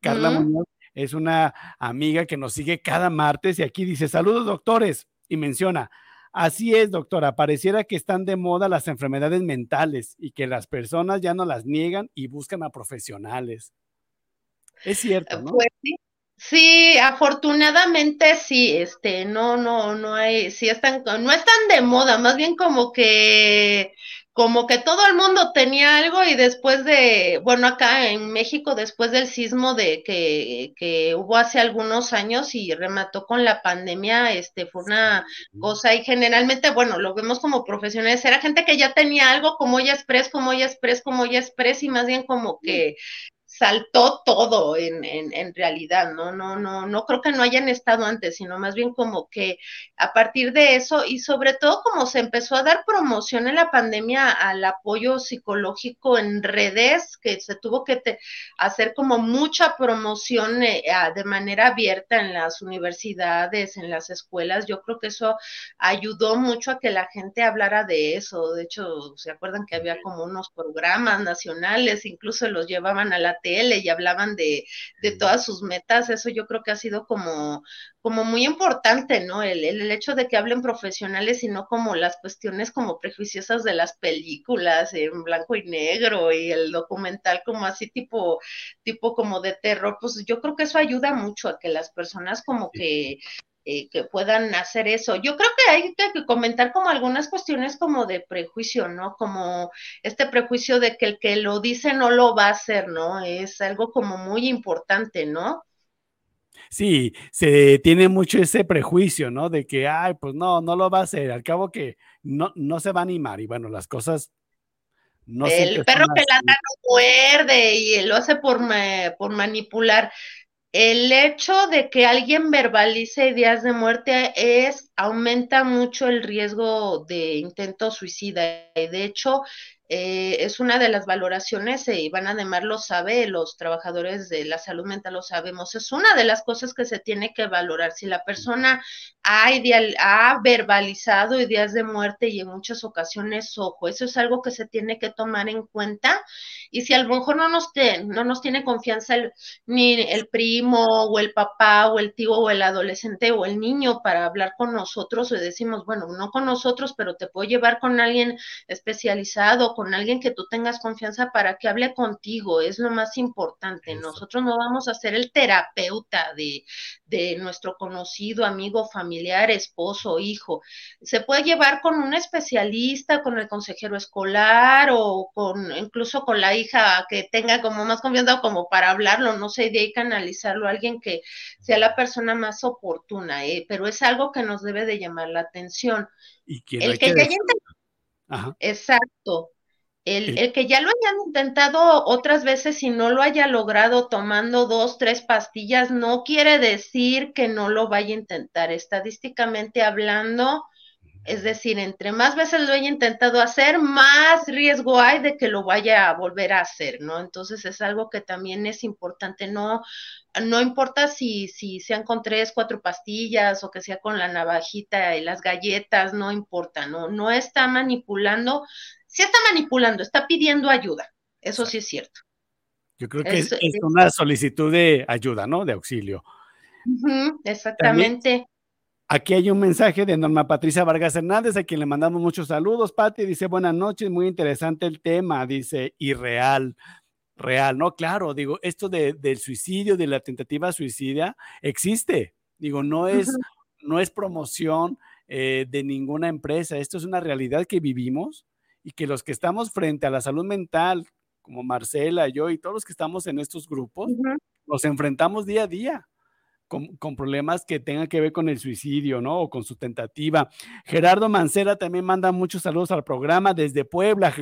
Carla Muñoz es una amiga que nos sigue cada martes y aquí dice, saludos doctores, y menciona, así es doctora, pareciera que están de moda las enfermedades mentales y que las personas ya no las niegan y buscan a profesionales. Es cierto, ¿no? Pues sí, Sí, afortunadamente sí, este, no, no, no hay, sí están, no están de moda, más bien como que como que todo el mundo tenía algo y después de, bueno, acá en México, después del sismo de que, que hubo hace algunos años y remató con la pandemia, este, fue una cosa y generalmente, bueno, lo vemos como profesionales, era gente que ya tenía algo como ya express, como ya express, como ya express y más bien como que saltó todo en, en, en, realidad, ¿no? No, no, no creo que no hayan estado antes, sino más bien como que a partir de eso y sobre todo como se empezó a dar promoción en la pandemia al apoyo psicológico en redes, que se tuvo que hacer como mucha promoción eh, de manera abierta en las universidades, en las escuelas, yo creo que eso ayudó mucho a que la gente hablara de eso. De hecho, ¿se acuerdan que había como unos programas nacionales, incluso los llevaban a la tele y hablaban de, de todas sus metas, eso yo creo que ha sido como, como muy importante, ¿no? El, el, hecho de que hablen profesionales y no como las cuestiones como prejuiciosas de las películas en blanco y negro y el documental como así tipo, tipo como de terror, pues yo creo que eso ayuda mucho a que las personas como que eh, que puedan hacer eso. Yo creo que hay que comentar como algunas cuestiones como de prejuicio, ¿no? Como este prejuicio de que el que lo dice no lo va a hacer, ¿no? Es algo como muy importante, ¿no? Sí, se tiene mucho ese prejuicio, ¿no? De que, ay, pues no, no lo va a hacer. Al cabo que no, no se va a animar. Y bueno, las cosas no El perro que la no muerde y lo hace por, por manipular el hecho de que alguien verbalice ideas de muerte es aumenta mucho el riesgo de intento suicida de hecho eh, es una de las valoraciones, y Iván Ademar lo sabe, los trabajadores de la salud mental lo sabemos, es una de las cosas que se tiene que valorar. Si la persona ha, ideal, ha verbalizado ideas de muerte y en muchas ocasiones, ojo, eso es algo que se tiene que tomar en cuenta. Y si a lo mejor no nos, no nos tiene confianza ni el primo o el papá o el tío o el adolescente o el niño para hablar con nosotros, o decimos, bueno, no con nosotros, pero te puedo llevar con alguien especializado alguien que tú tengas confianza para que hable contigo, es lo más importante. Nosotros no vamos a ser el terapeuta de, de nuestro conocido, amigo, familiar, esposo, hijo. Se puede llevar con un especialista, con el consejero escolar o con incluso con la hija que tenga como más confianza como para hablarlo, no sé, de ahí canalizarlo a alguien que sea la persona más oportuna, ¿eh? pero es algo que nos debe de llamar la atención. ¿Y el que, ya Exacto. El, que ya lo hayan intentado otras veces y no lo haya logrado tomando dos, tres pastillas, no quiere decir que no lo vaya a intentar. Estadísticamente hablando, es decir, entre más veces lo haya intentado hacer, más riesgo hay de que lo vaya a volver a hacer, ¿no? Entonces es algo que también es importante, no, no importa si, si sean con tres, cuatro pastillas o que sea con la navajita y las galletas, no importa, no, no está manipulando sí está manipulando, está pidiendo ayuda. Eso sí es cierto. Yo creo que es, una solicitud de ayuda, ¿no? De auxilio. exactamente. Aquí hay un mensaje de Norma Patricia Vargas Hernández, a quien le mandamos muchos saludos. Pati dice, buenas noches, muy interesante el tema, dice, y real, real, ¿no? Claro, digo, esto de, del suicidio, de la tentativa suicida, existe. Digo, no es, no es promoción eh, de ninguna empresa, esto es una realidad que vivimos y que los que estamos frente a la salud mental, como Marcela, yo y todos los que estamos en estos grupos, nos enfrentamos día a día. Con, problemas que tengan que ver con el suicidio, ¿no? O con su tentativa. Gerardo Mancera también manda muchos saludos al programa desde Puebla.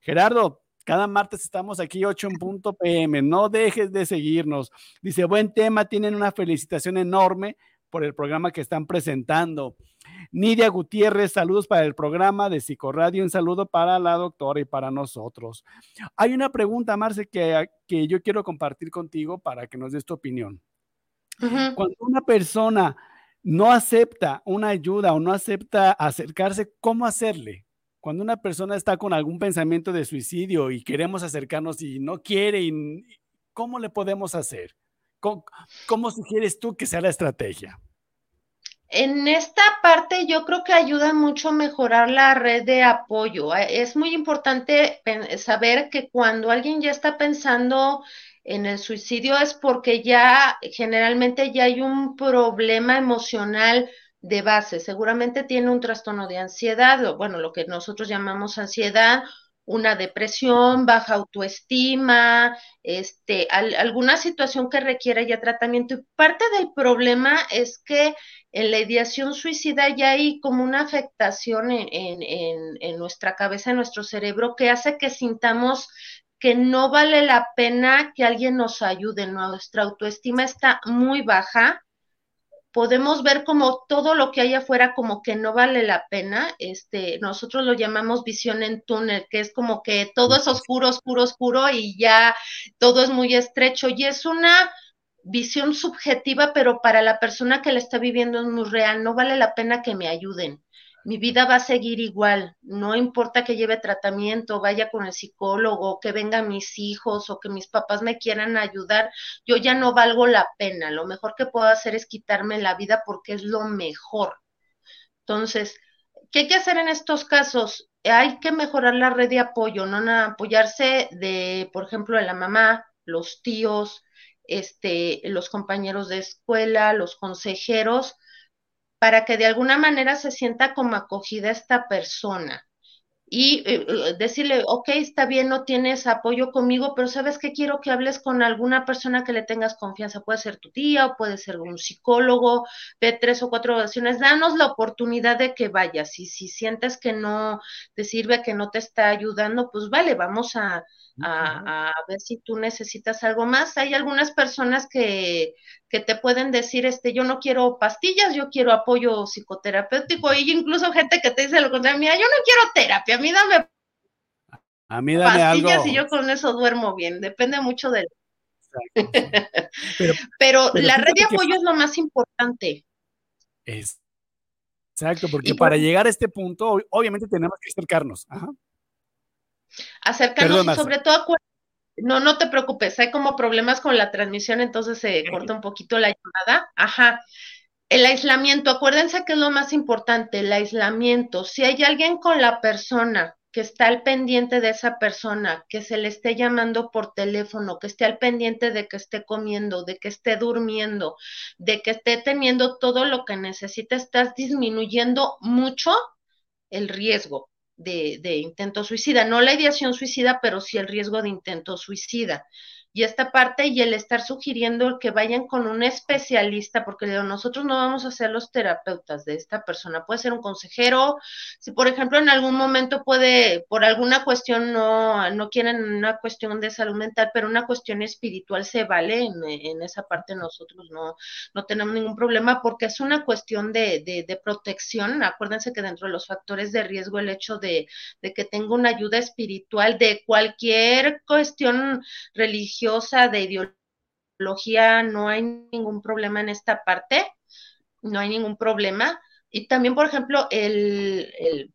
Gerardo, cada martes estamos aquí 8 en punto PM. No dejes de seguirnos. Dice, buen tema, tienen una felicitación enorme por el programa que están presentando. Nidia Gutiérrez, saludos para el programa de Psicoradio, un saludo para la doctora y para nosotros. Hay una pregunta, Marce, que, que yo quiero compartir contigo para que nos des tu opinión. Cuando una persona no acepta una ayuda o no acepta acercarse, ¿cómo hacerle? Cuando una persona está con algún pensamiento de suicidio y queremos acercarnos y no quiere, ¿cómo le podemos hacer? ¿Cómo, sugieres tú que sea la estrategia? En esta parte yo creo que ayuda mucho a mejorar la red de apoyo. Es muy importante saber que cuando alguien ya está pensando en el suicidio es porque ya generalmente ya hay un problema emocional de base. Seguramente tiene un trastorno de ansiedad, o bueno, lo que nosotros llamamos ansiedad, una depresión, baja autoestima, este, alguna situación que requiera ya tratamiento. Y parte del problema es que en la ideación suicida ya hay como una afectación en, en, en nuestra cabeza, en nuestro cerebro, que hace que sintamos que no vale la pena que alguien nos ayude. Nuestra autoestima está muy baja podemos ver como todo lo que hay afuera como que no vale la pena. Este, nosotros lo llamamos visión en túnel, que es como que todo es oscuro, oscuro, oscuro y ya todo es muy estrecho y es una visión subjetiva, pero para la persona que la está viviendo es muy real, no vale la pena que me ayuden mi vida va a seguir igual, no importa que lleve tratamiento, vaya con el psicólogo, que vengan mis hijos o que mis papás me quieran ayudar, yo ya no valgo la pena, lo mejor que puedo hacer es quitarme la vida porque es lo mejor. Entonces, ¿qué hay que hacer en estos casos? Hay que mejorar la red de apoyo, no apoyarse de, por ejemplo, de la mamá, los tíos, este, los compañeros de escuela, los consejeros, para que de alguna manera se sienta como acogida esta persona. Y eh, eh, decirle, ok, está bien, no tienes apoyo conmigo, pero sabes que quiero que hables con alguna persona que le tengas confianza. Puede ser tu tía o puede ser un psicólogo, ve tres o cuatro oraciones, danos la oportunidad de que vayas. Y si sientes que no te sirve, que no te está ayudando, pues vale, vamos a, a, ver si tú necesitas algo más. Hay algunas personas que, que, te pueden decir, este, yo no quiero pastillas, yo quiero apoyo psicoterapéutico, y incluso gente que te dice lo contrario, mira, yo no quiero terapia, a mí dame, a mí dame pastillas y yo con eso duermo bien, depende mucho del... *laughs* pero, pero, la red de apoyo es lo más importante. Es, exacto, porque para llegar a este punto, obviamente tenemos que acercarnos. Ajá acercarnos y sobre todo no, no te preocupes, hay como problemas con la transmisión, entonces se corta un poquito la llamada. Ajá. El aislamiento, acuérdense que es lo más importante, el aislamiento. Si hay alguien con la persona que está al pendiente de esa persona, que se le esté llamando por teléfono, que esté al pendiente de que esté comiendo, de que esté durmiendo, de que esté teniendo todo lo que necesita, estás disminuyendo mucho el riesgo de, intento suicida, no la ideación suicida, pero sí el riesgo de intento suicida y esta parte y el estar sugiriendo que vayan con un especialista, porque nosotros no vamos a ser los terapeutas de esta persona, puede ser un consejero, si por ejemplo en algún momento puede, por alguna cuestión no, no quieren una cuestión de salud mental, pero una cuestión espiritual se vale, en, esa parte nosotros no, no tenemos ningún problema porque es una cuestión de, de, protección, acuérdense que dentro de los factores de riesgo el hecho de, de que tenga una ayuda espiritual de cualquier cuestión religiosa, de ideología, no hay ningún problema en esta parte, no hay ningún problema. Y también, por ejemplo, el,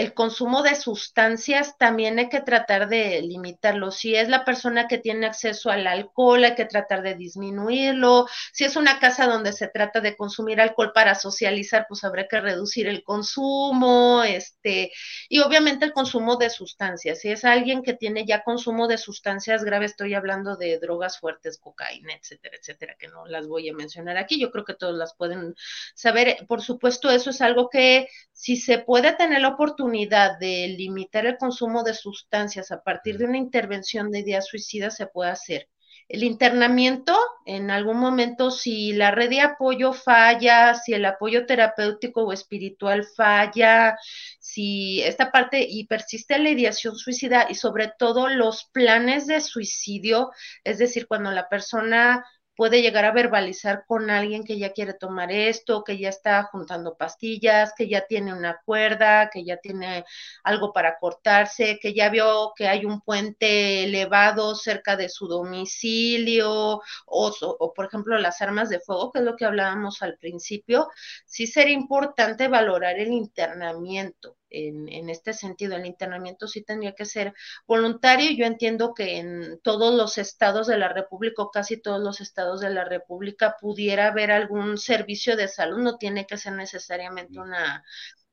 el consumo de sustancias también hay que tratar de limitarlo. Si es la persona que tiene acceso al alcohol, hay que tratar de disminuirlo. Si es una casa donde se trata de consumir alcohol para socializar, pues habrá que reducir el consumo, este, y obviamente el consumo de sustancias. Si es alguien que tiene ya consumo de sustancias graves, estoy hablando de drogas fuertes, cocaína, etcétera, etcétera, que no las voy a mencionar aquí. Yo creo que todos las pueden saber. Por supuesto, eso es algo que si se puede tener la oportunidad de limitar el consumo de sustancias a partir de una intervención de ideas suicidas, se puede hacer. El internamiento, en algún momento, si la red de apoyo falla, si el apoyo terapéutico o espiritual falla, si esta parte y persiste la ideación suicida y sobre todo los planes de suicidio, es decir, cuando la persona puede llegar a verbalizar con alguien que ya quiere tomar esto, que ya está juntando pastillas, que ya tiene una cuerda, que ya tiene algo para cortarse, que ya vio que hay un puente elevado cerca de su domicilio, o, por ejemplo las armas de fuego, que es lo que hablábamos al principio, sí sería importante valorar el internamiento en, este sentido. El internamiento sí tendría que ser voluntario. Yo entiendo que en todos los estados de la República o casi todos los estados de la República pudiera haber algún servicio de salud, no tiene que ser necesariamente una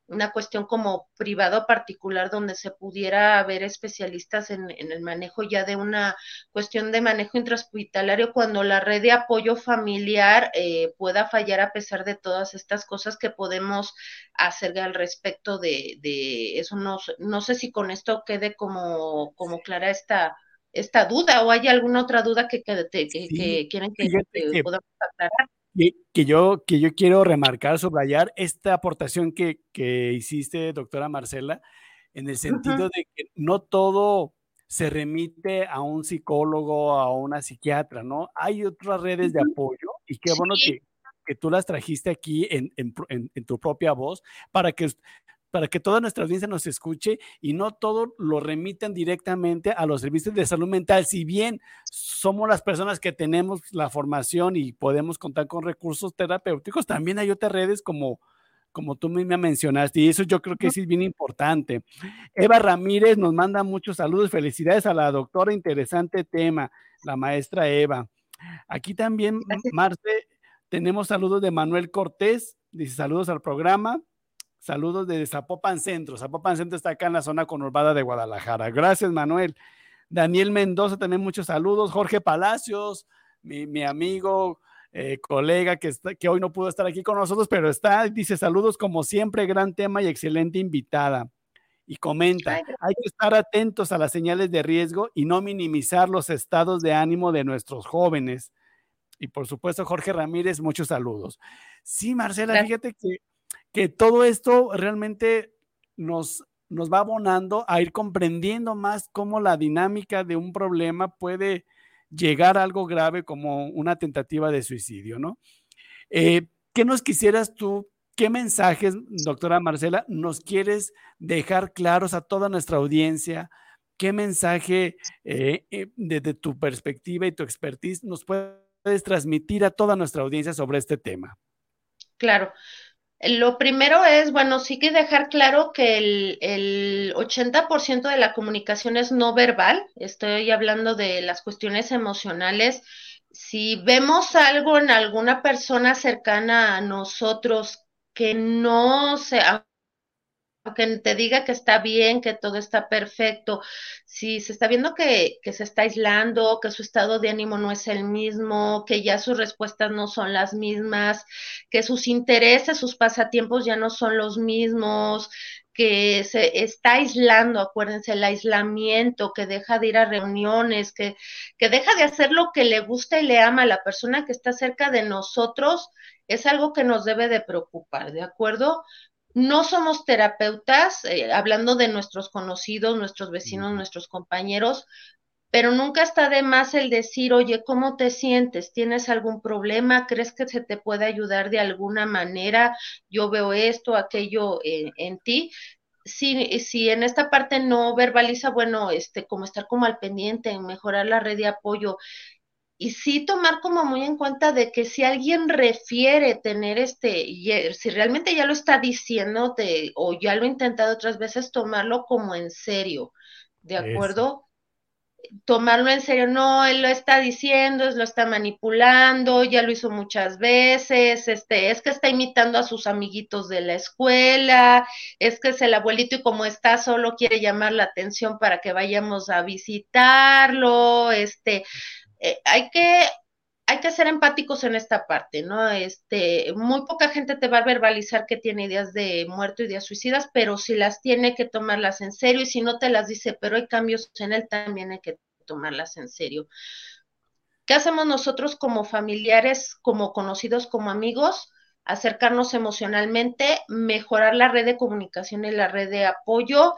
una cuestión como privado particular donde se pudiera haber especialistas en, el manejo ya de una cuestión de manejo intrahospitalario cuando la red de apoyo familiar eh, pueda fallar a pesar de todas estas cosas que podemos hacer al respecto de, eso. No, no sé si con esto quede como, como clara esta, esta duda o hay alguna otra duda que, que, que, quieren que, podamos aclarar que, yo, que yo quiero remarcar, subrayar esta aportación que, que hiciste, doctora Marcela, en el sentido de que no todo se remite a un psicólogo, a una psiquiatra, ¿no? Hay otras redes de apoyo y qué bueno que, que, tú las trajiste aquí en, en, en, tu propia voz para que para que toda nuestra audiencia nos escuche y no todo lo remiten directamente a los servicios de salud mental. Si bien somos las personas que tenemos la formación y podemos contar con recursos terapéuticos, también hay otras redes como, como tú misma mencionaste, y eso yo creo que sí es bien importante. Eva Ramírez nos manda muchos saludos, felicidades a la doctora, interesante tema, la maestra Eva. Aquí también, Marce, tenemos saludos de Manuel Cortés, dice saludos al programa. Saludos de Zapopan Centro. Zapopan Centro está acá en la zona conurbada de Guadalajara. Gracias, Manuel. Daniel Mendoza, también muchos saludos. Jorge Palacios, mi, amigo, eh, colega que, que hoy no pudo estar aquí con nosotros, pero está, dice saludos como siempre, gran tema y excelente invitada. Y comenta, hay que estar atentos a las señales de riesgo y no minimizar los estados de ánimo de nuestros jóvenes. Y por supuesto, Jorge Ramírez, muchos saludos. Sí, Marcela, fíjate que que todo esto realmente nos, nos va abonando a ir comprendiendo más cómo la dinámica de un problema puede llegar a algo grave como una tentativa de suicidio, ¿no? Eh, ¿Qué nos quisieras tú, qué mensajes, doctora Marcela, nos quieres dejar claros a toda nuestra audiencia? ¿Qué mensaje eh, eh, desde tu perspectiva y tu expertise nos puedes transmitir a toda nuestra audiencia sobre este tema? Claro, lo primero es, bueno, sí que dejar claro que el, el 80% de la comunicación es no verbal. Estoy hablando de las cuestiones emocionales. Si vemos algo en alguna persona cercana a nosotros que no se, que te diga que está bien, que todo está perfecto, si se está viendo que, se está aislando, que su estado de ánimo no es el mismo, que ya sus respuestas no son las mismas, que sus intereses, sus pasatiempos ya no son los mismos, que se está aislando, acuérdense, el aislamiento, que deja de ir a reuniones, que, que deja de hacer lo que le gusta y le ama a la persona que está cerca de nosotros, es algo que nos debe de preocupar, ¿de acuerdo? No somos terapeutas, eh, hablando de nuestros conocidos, nuestros vecinos, nuestros compañeros, pero nunca está de más el decir, oye, ¿cómo te sientes? ¿Tienes algún problema? ¿Crees que se te puede ayudar de alguna manera? Yo veo esto, aquello eh, en ti. Si, si en esta parte no verbaliza, bueno, este, como estar como al pendiente, mejorar la red de apoyo y sí tomar como muy en cuenta de que si alguien refiere tener este, si realmente ya lo está diciendo o ya lo ha intentado otras veces, tomarlo como en serio, ¿de acuerdo? Tomarlo en serio, no, él lo está diciendo, lo está manipulando, ya lo hizo muchas veces, este, es que está imitando a sus amiguitos de la escuela, es que es el abuelito y como está solo quiere llamar la atención para que vayamos a visitarlo, este, eh, hay que hay que ser empáticos en esta parte, ¿no? Este, muy poca gente te va a verbalizar que tiene ideas de muerto, ideas suicidas, pero si las tiene que tomarlas en serio y si no te las dice, pero hay cambios en él, también hay que tomarlas en serio. ¿Qué hacemos nosotros como familiares, como conocidos, como amigos? Acercarnos emocionalmente, mejorar la red de comunicación y la red de apoyo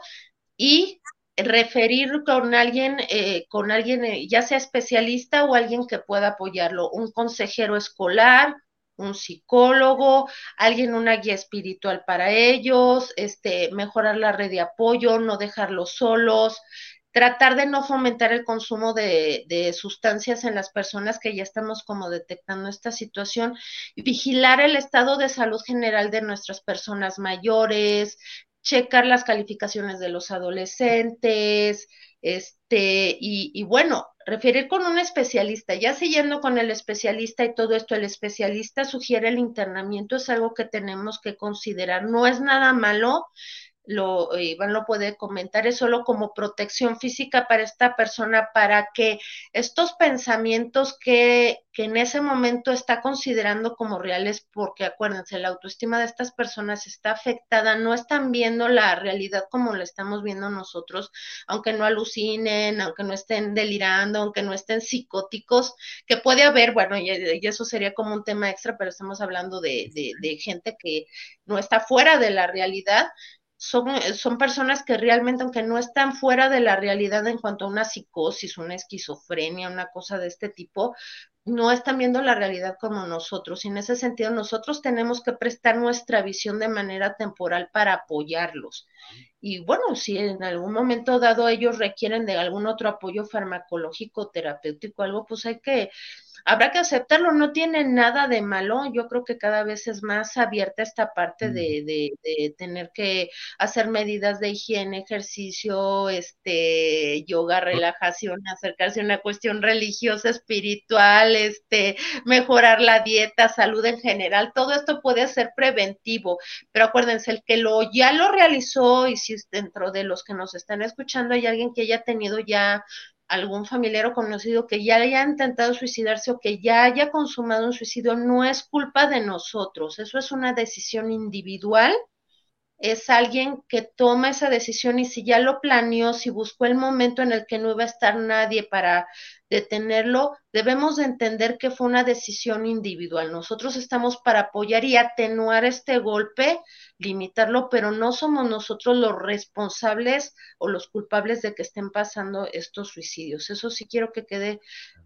y referir con alguien, eh, con alguien eh, ya sea especialista o alguien que pueda apoyarlo, un consejero escolar, un psicólogo, alguien, una guía espiritual para ellos, este, mejorar la red de apoyo, no dejarlos solos, tratar de no fomentar el consumo de, de, sustancias en las personas que ya estamos como detectando esta situación, vigilar el estado de salud general de nuestras personas mayores, checar las calificaciones de los adolescentes, Este, y, y bueno, referir con un especialista, ya siguiendo con el especialista y todo esto, el especialista sugiere el internamiento, es algo que tenemos que considerar, no es nada malo, lo, Iván lo puede comentar, es solo como protección física para esta persona, para que estos pensamientos que, en ese momento está considerando como reales, porque acuérdense, la autoestima de estas personas está afectada, no están viendo la realidad como la estamos viendo nosotros, aunque no alucinen, aunque no estén delirando, aunque no estén psicóticos, que puede haber, bueno, y, y eso sería como un tema extra, pero estamos hablando de gente que no está fuera de la realidad, son, eh, son personas que realmente, aunque no están fuera de la realidad en cuanto a una psicosis, una esquizofrenia, una cosa de este tipo, no están viendo la realidad como nosotros. Y en ese sentido, nosotros tenemos que prestar nuestra visión de manera temporal para apoyarlos. Y bueno, si en algún momento dado ellos requieren de algún otro apoyo farmacológico, terapéutico, algo, pues hay que habrá que aceptarlo, no tiene nada de malo. Yo creo que cada vez es más abierta esta parte mm. de, de, de, tener que hacer medidas de higiene, ejercicio, este, yoga, relajación, acercarse a una cuestión religiosa, espiritual, este, mejorar la dieta, salud en general. Todo esto puede ser preventivo, pero acuérdense, el que lo ya lo realizó y si dentro de los que nos están escuchando hay alguien que haya tenido ya algún familiar o conocido que ya haya intentado suicidarse o que ya haya consumado un suicidio, no es culpa de nosotros, eso es una decisión individual, es alguien que toma esa decisión y si ya lo planeó, si buscó el momento en el que no iba a estar nadie para detenerlo, debemos de entender que fue una decisión individual. Nosotros estamos para apoyar y atenuar este golpe, limitarlo, pero no somos nosotros los responsables o los culpables de que estén pasando estos suicidios. Eso sí quiero que quede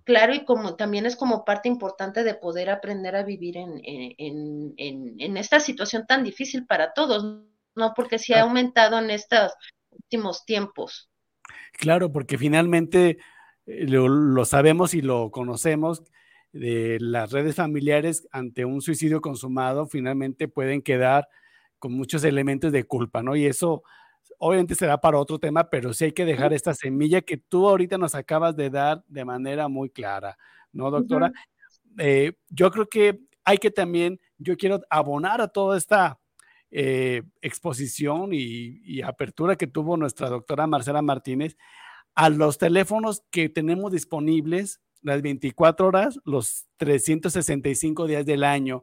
claro y como también es como parte importante de poder aprender a vivir en, en, en, en esta situación tan difícil para todos, ¿no? Porque sí ha aumentado en estos últimos tiempos. Claro, porque finalmente lo, lo, sabemos y lo conocemos, de las redes familiares ante un suicidio consumado finalmente pueden quedar con muchos elementos de culpa, ¿no? Y eso obviamente será para otro tema, pero sí hay que dejar esta semilla que tú ahorita nos acabas de dar de manera muy clara, ¿no, doctora? Uh -huh. eh, yo creo que hay que también, yo quiero abonar a toda esta eh, exposición y, y apertura que tuvo nuestra doctora Marcela Martínez a los teléfonos que tenemos disponibles las 24 horas, los 365 días del año.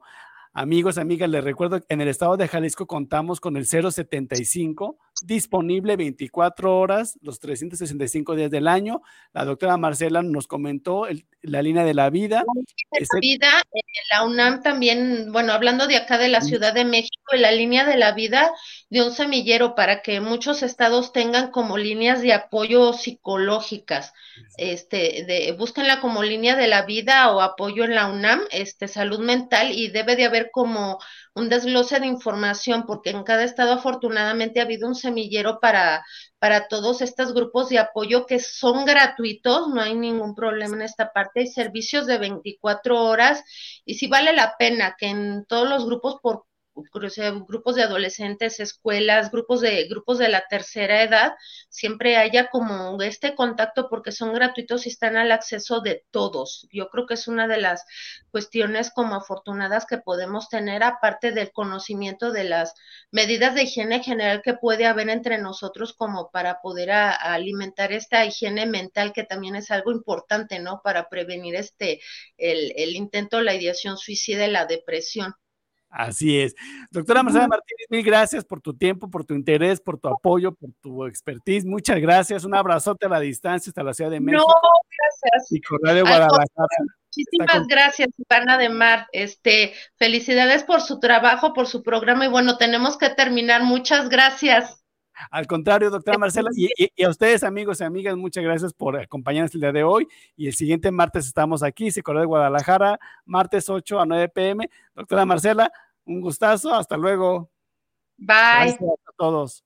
Amigos, amigas, les recuerdo que en el estado de Jalisco contamos con el 075 disponible 24 horas, los 365 días del año. La doctora Marcela nos comentó el, la línea de la vida. La vida, eh, la UNAM también, bueno, hablando de acá de la Ciudad de México, la línea de la vida de un semillero para que muchos estados tengan como líneas de apoyo psicológicas. Este, de, búsquenla como línea de la vida o apoyo en la UNAM, este, salud mental, y debe de haber como un desglose de información, porque en cada estado afortunadamente ha habido un semillero para, para todos estos grupos de apoyo que son gratuitos, no hay ningún problema en esta parte, hay servicios de 24 horas y si vale la pena que en todos los grupos por grupos de adolescentes, escuelas, grupos de grupos de la tercera edad, siempre haya como este contacto porque son gratuitos y están al acceso de todos. Yo creo que es una de las cuestiones como afortunadas que podemos tener aparte del conocimiento de las medidas de higiene general que puede haber entre nosotros como para poder alimentar esta higiene mental que también es algo importante, ¿no? Para prevenir este el, el intento, la ideación suicida y la depresión. Así es. Doctora Marcela Martínez, mil gracias por tu tiempo, por tu interés, por tu apoyo, por tu expertise. Muchas gracias. Un abrazote a la distancia hasta la Ciudad de México. No, gracias. Y de Guadalajara. Muchísimas con... gracias, Ivana de Mar. Este, felicidades por su trabajo, por su programa. Y bueno, tenemos que terminar. Muchas gracias. Al contrario, doctora Marcela, y, a ustedes, amigos y amigas, muchas gracias por acompañarnos el día de hoy. Y el siguiente martes estamos aquí, Psicología de Guadalajara, martes 8 a 9 pm. Doctora Marcela, un gustazo, hasta luego. Bye. Gracias a todos.